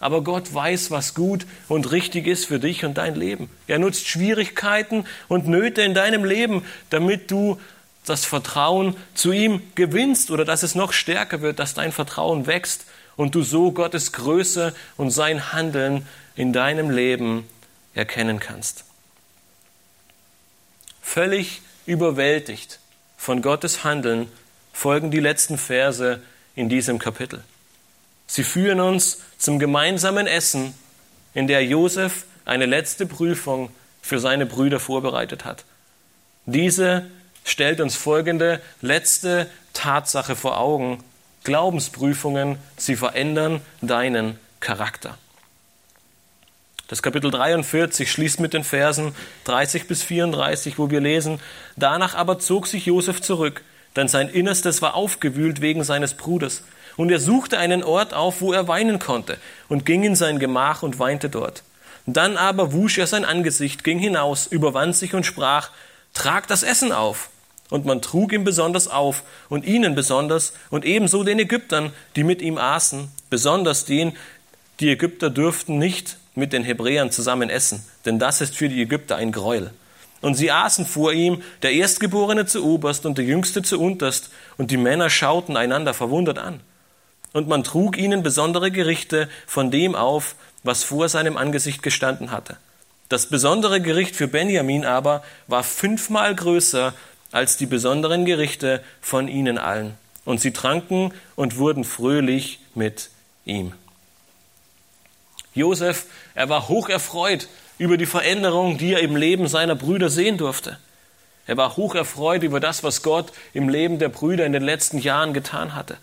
Aber Gott weiß, was gut und richtig ist für dich und dein Leben. Er nutzt Schwierigkeiten und Nöte in deinem Leben, damit du das Vertrauen zu ihm gewinnst oder dass es noch stärker wird, dass dein Vertrauen wächst und du so Gottes Größe und sein Handeln in deinem Leben erkennen kannst. Völlig überwältigt von Gottes Handeln folgen die letzten Verse in diesem Kapitel. Sie führen uns zum gemeinsamen Essen, in der Josef eine letzte Prüfung für seine Brüder vorbereitet hat. Diese stellt uns folgende letzte Tatsache vor Augen. Glaubensprüfungen, sie verändern deinen Charakter. Das Kapitel 43 schließt mit den Versen 30 bis 34, wo wir lesen, Danach aber zog sich Josef zurück, denn sein Innerstes war aufgewühlt wegen seines Bruders. Und er suchte einen Ort auf, wo er weinen konnte, und ging in sein Gemach und weinte dort. Dann aber wusch er sein Angesicht, ging hinaus, überwand sich und sprach, Trag das Essen auf. Und man trug ihm besonders auf, und ihnen besonders, und ebenso den Ägyptern, die mit ihm aßen, besonders den, die Ägypter dürften nicht mit den Hebräern zusammen essen, denn das ist für die Ägypter ein Gräuel. Und sie aßen vor ihm, der Erstgeborene zu oberst und der Jüngste zu unterst, und die Männer schauten einander verwundert an. Und man trug ihnen besondere Gerichte von dem auf, was vor seinem Angesicht gestanden hatte. Das besondere Gericht für Benjamin aber war fünfmal größer als die besonderen Gerichte von ihnen allen. Und sie tranken und wurden fröhlich mit ihm. Josef, er war hoch erfreut über die Veränderung, die er im Leben seiner Brüder sehen durfte. Er war hoch erfreut über das, was Gott im Leben der Brüder in den letzten Jahren getan hatte.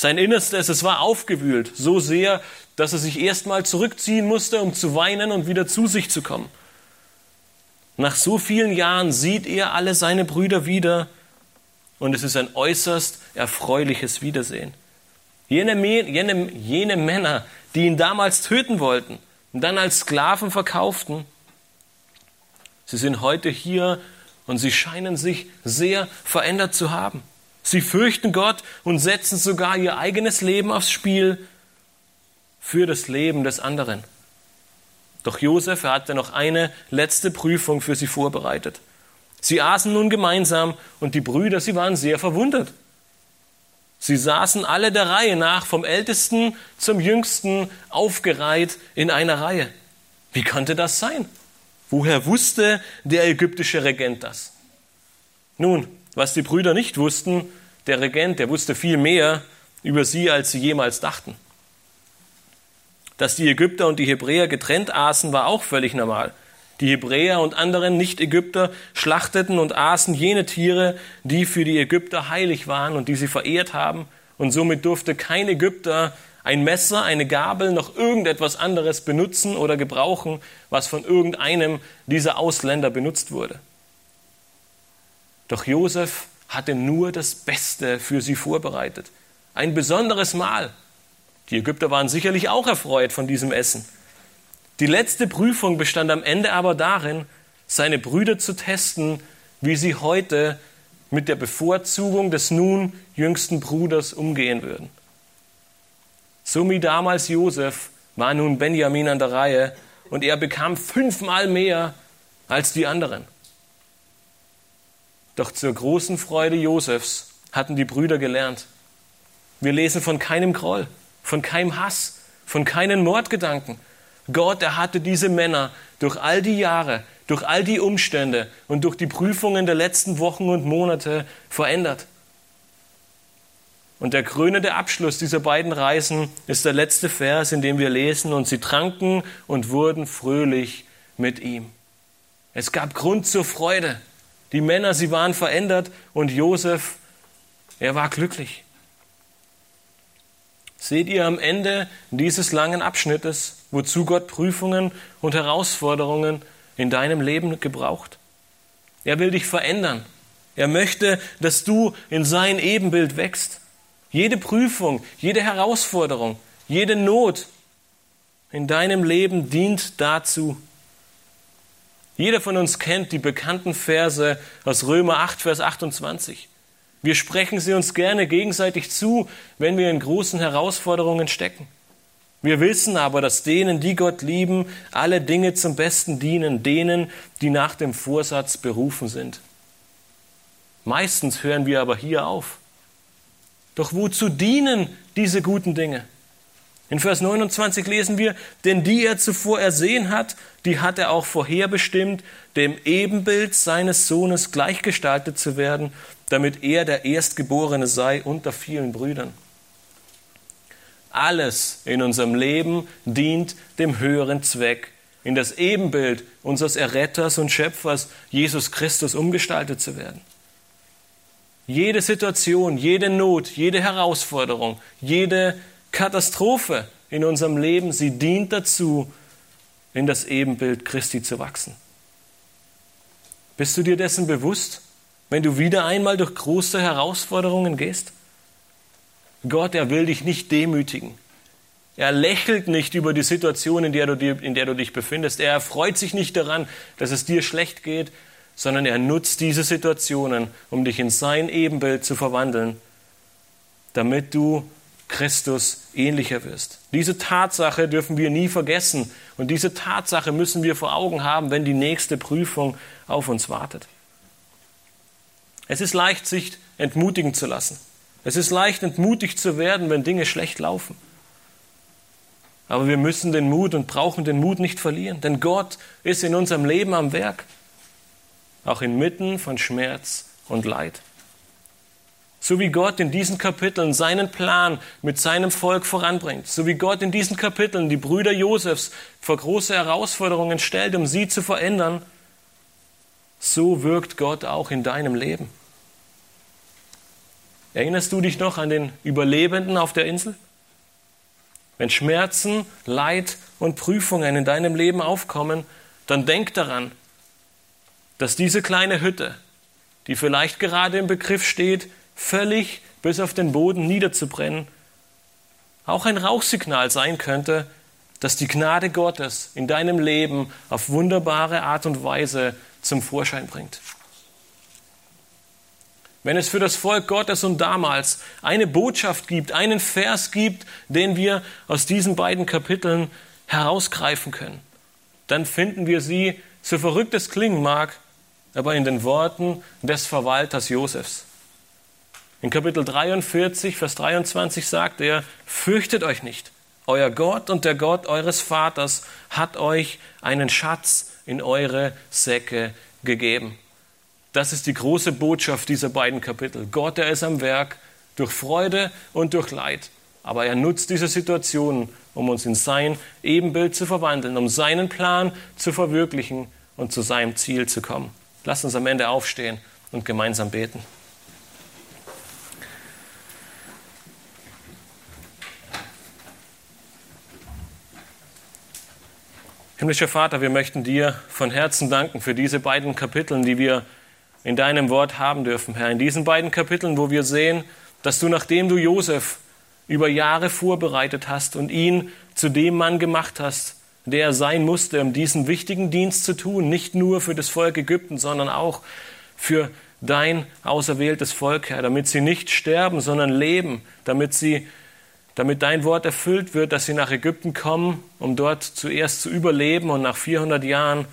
Sein Innerstes, es war aufgewühlt, so sehr, dass er sich erstmal zurückziehen musste, um zu weinen und wieder zu sich zu kommen. Nach so vielen Jahren sieht er alle seine Brüder wieder und es ist ein äußerst erfreuliches Wiedersehen. Jene, jene, jene Männer, die ihn damals töten wollten und dann als Sklaven verkauften, sie sind heute hier und sie scheinen sich sehr verändert zu haben. Sie fürchten Gott und setzen sogar ihr eigenes Leben aufs Spiel für das Leben des anderen. Doch Josef hatte noch eine letzte Prüfung für sie vorbereitet. Sie aßen nun gemeinsam und die Brüder, sie waren sehr verwundert. Sie saßen alle der Reihe nach, vom Ältesten zum Jüngsten, aufgereiht in einer Reihe. Wie konnte das sein? Woher wusste der ägyptische Regent das? Nun, was die Brüder nicht wussten, der Regent, der wusste viel mehr über sie, als sie jemals dachten. Dass die Ägypter und die Hebräer getrennt aßen, war auch völlig normal. Die Hebräer und anderen Nicht-Ägypter schlachteten und aßen jene Tiere, die für die Ägypter heilig waren und die sie verehrt haben. Und somit durfte kein Ägypter ein Messer, eine Gabel, noch irgendetwas anderes benutzen oder gebrauchen, was von irgendeinem dieser Ausländer benutzt wurde. Doch Josef hatte nur das Beste für sie vorbereitet. Ein besonderes Mahl. Die Ägypter waren sicherlich auch erfreut von diesem Essen. Die letzte Prüfung bestand am Ende aber darin, seine Brüder zu testen, wie sie heute mit der Bevorzugung des nun jüngsten Bruders umgehen würden. So wie damals Josef war nun Benjamin an der Reihe und er bekam fünfmal mehr als die anderen. Doch zur großen Freude Josefs hatten die Brüder gelernt. Wir lesen von keinem Groll, von keinem Hass, von keinen Mordgedanken, Gott, er hatte diese Männer durch all die Jahre, durch all die Umstände und durch die Prüfungen der letzten Wochen und Monate verändert. Und der krönende Abschluss dieser beiden Reisen ist der letzte Vers, in dem wir lesen, und sie tranken und wurden fröhlich mit ihm. Es gab Grund zur Freude. Die Männer, sie waren verändert und Josef, er war glücklich. Seht ihr am Ende dieses langen Abschnittes, wozu Gott Prüfungen und Herausforderungen in deinem Leben gebraucht. Er will dich verändern. Er möchte, dass du in sein Ebenbild wächst. Jede Prüfung, jede Herausforderung, jede Not in deinem Leben dient dazu. Jeder von uns kennt die bekannten Verse aus Römer 8, Vers 28. Wir sprechen sie uns gerne gegenseitig zu, wenn wir in großen Herausforderungen stecken. Wir wissen aber, dass denen, die Gott lieben, alle Dinge zum Besten dienen, denen, die nach dem Vorsatz berufen sind. Meistens hören wir aber hier auf. Doch wozu dienen diese guten Dinge? In Vers 29 lesen wir, denn die er zuvor ersehen hat, die hat er auch vorherbestimmt, dem Ebenbild seines Sohnes gleichgestaltet zu werden, damit er der Erstgeborene sei unter vielen Brüdern. Alles in unserem Leben dient dem höheren Zweck, in das Ebenbild unseres Erretters und Schöpfers Jesus Christus umgestaltet zu werden. Jede Situation, jede Not, jede Herausforderung, jede Katastrophe in unserem Leben, sie dient dazu, in das Ebenbild Christi zu wachsen. Bist du dir dessen bewusst, wenn du wieder einmal durch große Herausforderungen gehst? Gott, er will dich nicht demütigen. Er lächelt nicht über die Situation, in der, du, in der du dich befindest. Er freut sich nicht daran, dass es dir schlecht geht, sondern er nutzt diese Situationen, um dich in sein Ebenbild zu verwandeln, damit du Christus ähnlicher wirst. Diese Tatsache dürfen wir nie vergessen und diese Tatsache müssen wir vor Augen haben, wenn die nächste Prüfung auf uns wartet. Es ist leicht, sich entmutigen zu lassen. Es ist leicht, entmutigt zu werden, wenn Dinge schlecht laufen. Aber wir müssen den Mut und brauchen den Mut nicht verlieren, denn Gott ist in unserem Leben am Werk, auch inmitten von Schmerz und Leid. So wie Gott in diesen Kapiteln seinen Plan mit seinem Volk voranbringt, so wie Gott in diesen Kapiteln die Brüder Josefs vor große Herausforderungen stellt, um sie zu verändern, so wirkt Gott auch in deinem Leben. Erinnerst du dich noch an den Überlebenden auf der Insel? Wenn Schmerzen, Leid und Prüfungen in deinem Leben aufkommen, dann denk daran, dass diese kleine Hütte, die vielleicht gerade im Begriff steht, völlig bis auf den Boden niederzubrennen, auch ein Rauchsignal sein könnte, dass die Gnade Gottes in deinem Leben auf wunderbare Art und Weise zum Vorschein bringt. Wenn es für das Volk Gottes und damals eine Botschaft gibt, einen Vers gibt, den wir aus diesen beiden Kapiteln herausgreifen können, dann finden wir sie, so verrückt es klingen mag, aber in den Worten des Verwalters Josefs. In Kapitel 43, Vers 23 sagt er, fürchtet euch nicht. Euer Gott und der Gott eures Vaters hat euch einen Schatz in eure Säcke gegeben. Das ist die große Botschaft dieser beiden Kapitel. Gott, er ist am Werk durch Freude und durch Leid. Aber er nutzt diese Situationen, um uns in sein Ebenbild zu verwandeln, um seinen Plan zu verwirklichen und zu seinem Ziel zu kommen. Lasst uns am Ende aufstehen und gemeinsam beten. Himmlischer Vater, wir möchten dir von Herzen danken für diese beiden Kapitel, die wir in deinem Wort haben dürfen, Herr. In diesen beiden Kapiteln, wo wir sehen, dass du, nachdem du Josef über Jahre vorbereitet hast und ihn zu dem Mann gemacht hast, der er sein musste, um diesen wichtigen Dienst zu tun, nicht nur für das Volk Ägypten, sondern auch für dein auserwähltes Volk, Herr, damit sie nicht sterben, sondern leben, damit sie damit dein Wort erfüllt wird, dass sie nach Ägypten kommen, um dort zuerst zu überleben und nach 400 Jahren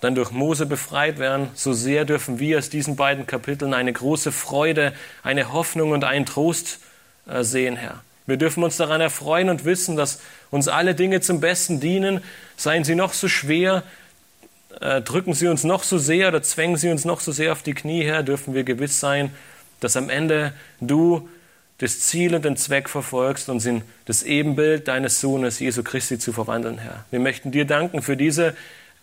dann durch Mose befreit werden, so sehr dürfen wir aus diesen beiden Kapiteln eine große Freude, eine Hoffnung und einen Trost äh, sehen, Herr. Wir dürfen uns daran erfreuen und wissen, dass uns alle Dinge zum Besten dienen, seien sie noch so schwer, äh, drücken sie uns noch so sehr oder zwängen sie uns noch so sehr auf die Knie, Herr, dürfen wir gewiss sein, dass am Ende du das Ziel und den Zweck verfolgst, uns in das Ebenbild deines Sohnes Jesu Christi zu verwandeln, Herr. Wir möchten dir danken für diese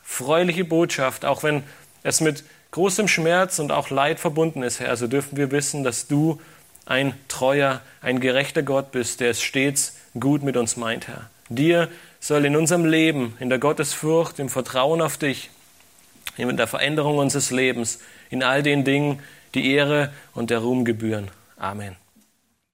freuliche Botschaft, auch wenn es mit großem Schmerz und auch Leid verbunden ist, Herr, so dürfen wir wissen, dass du ein treuer, ein gerechter Gott bist, der es stets gut mit uns meint, Herr. Dir soll in unserem Leben, in der Gottesfurcht, im Vertrauen auf dich, in der Veränderung unseres Lebens, in all den Dingen die Ehre und der Ruhm gebühren. Amen.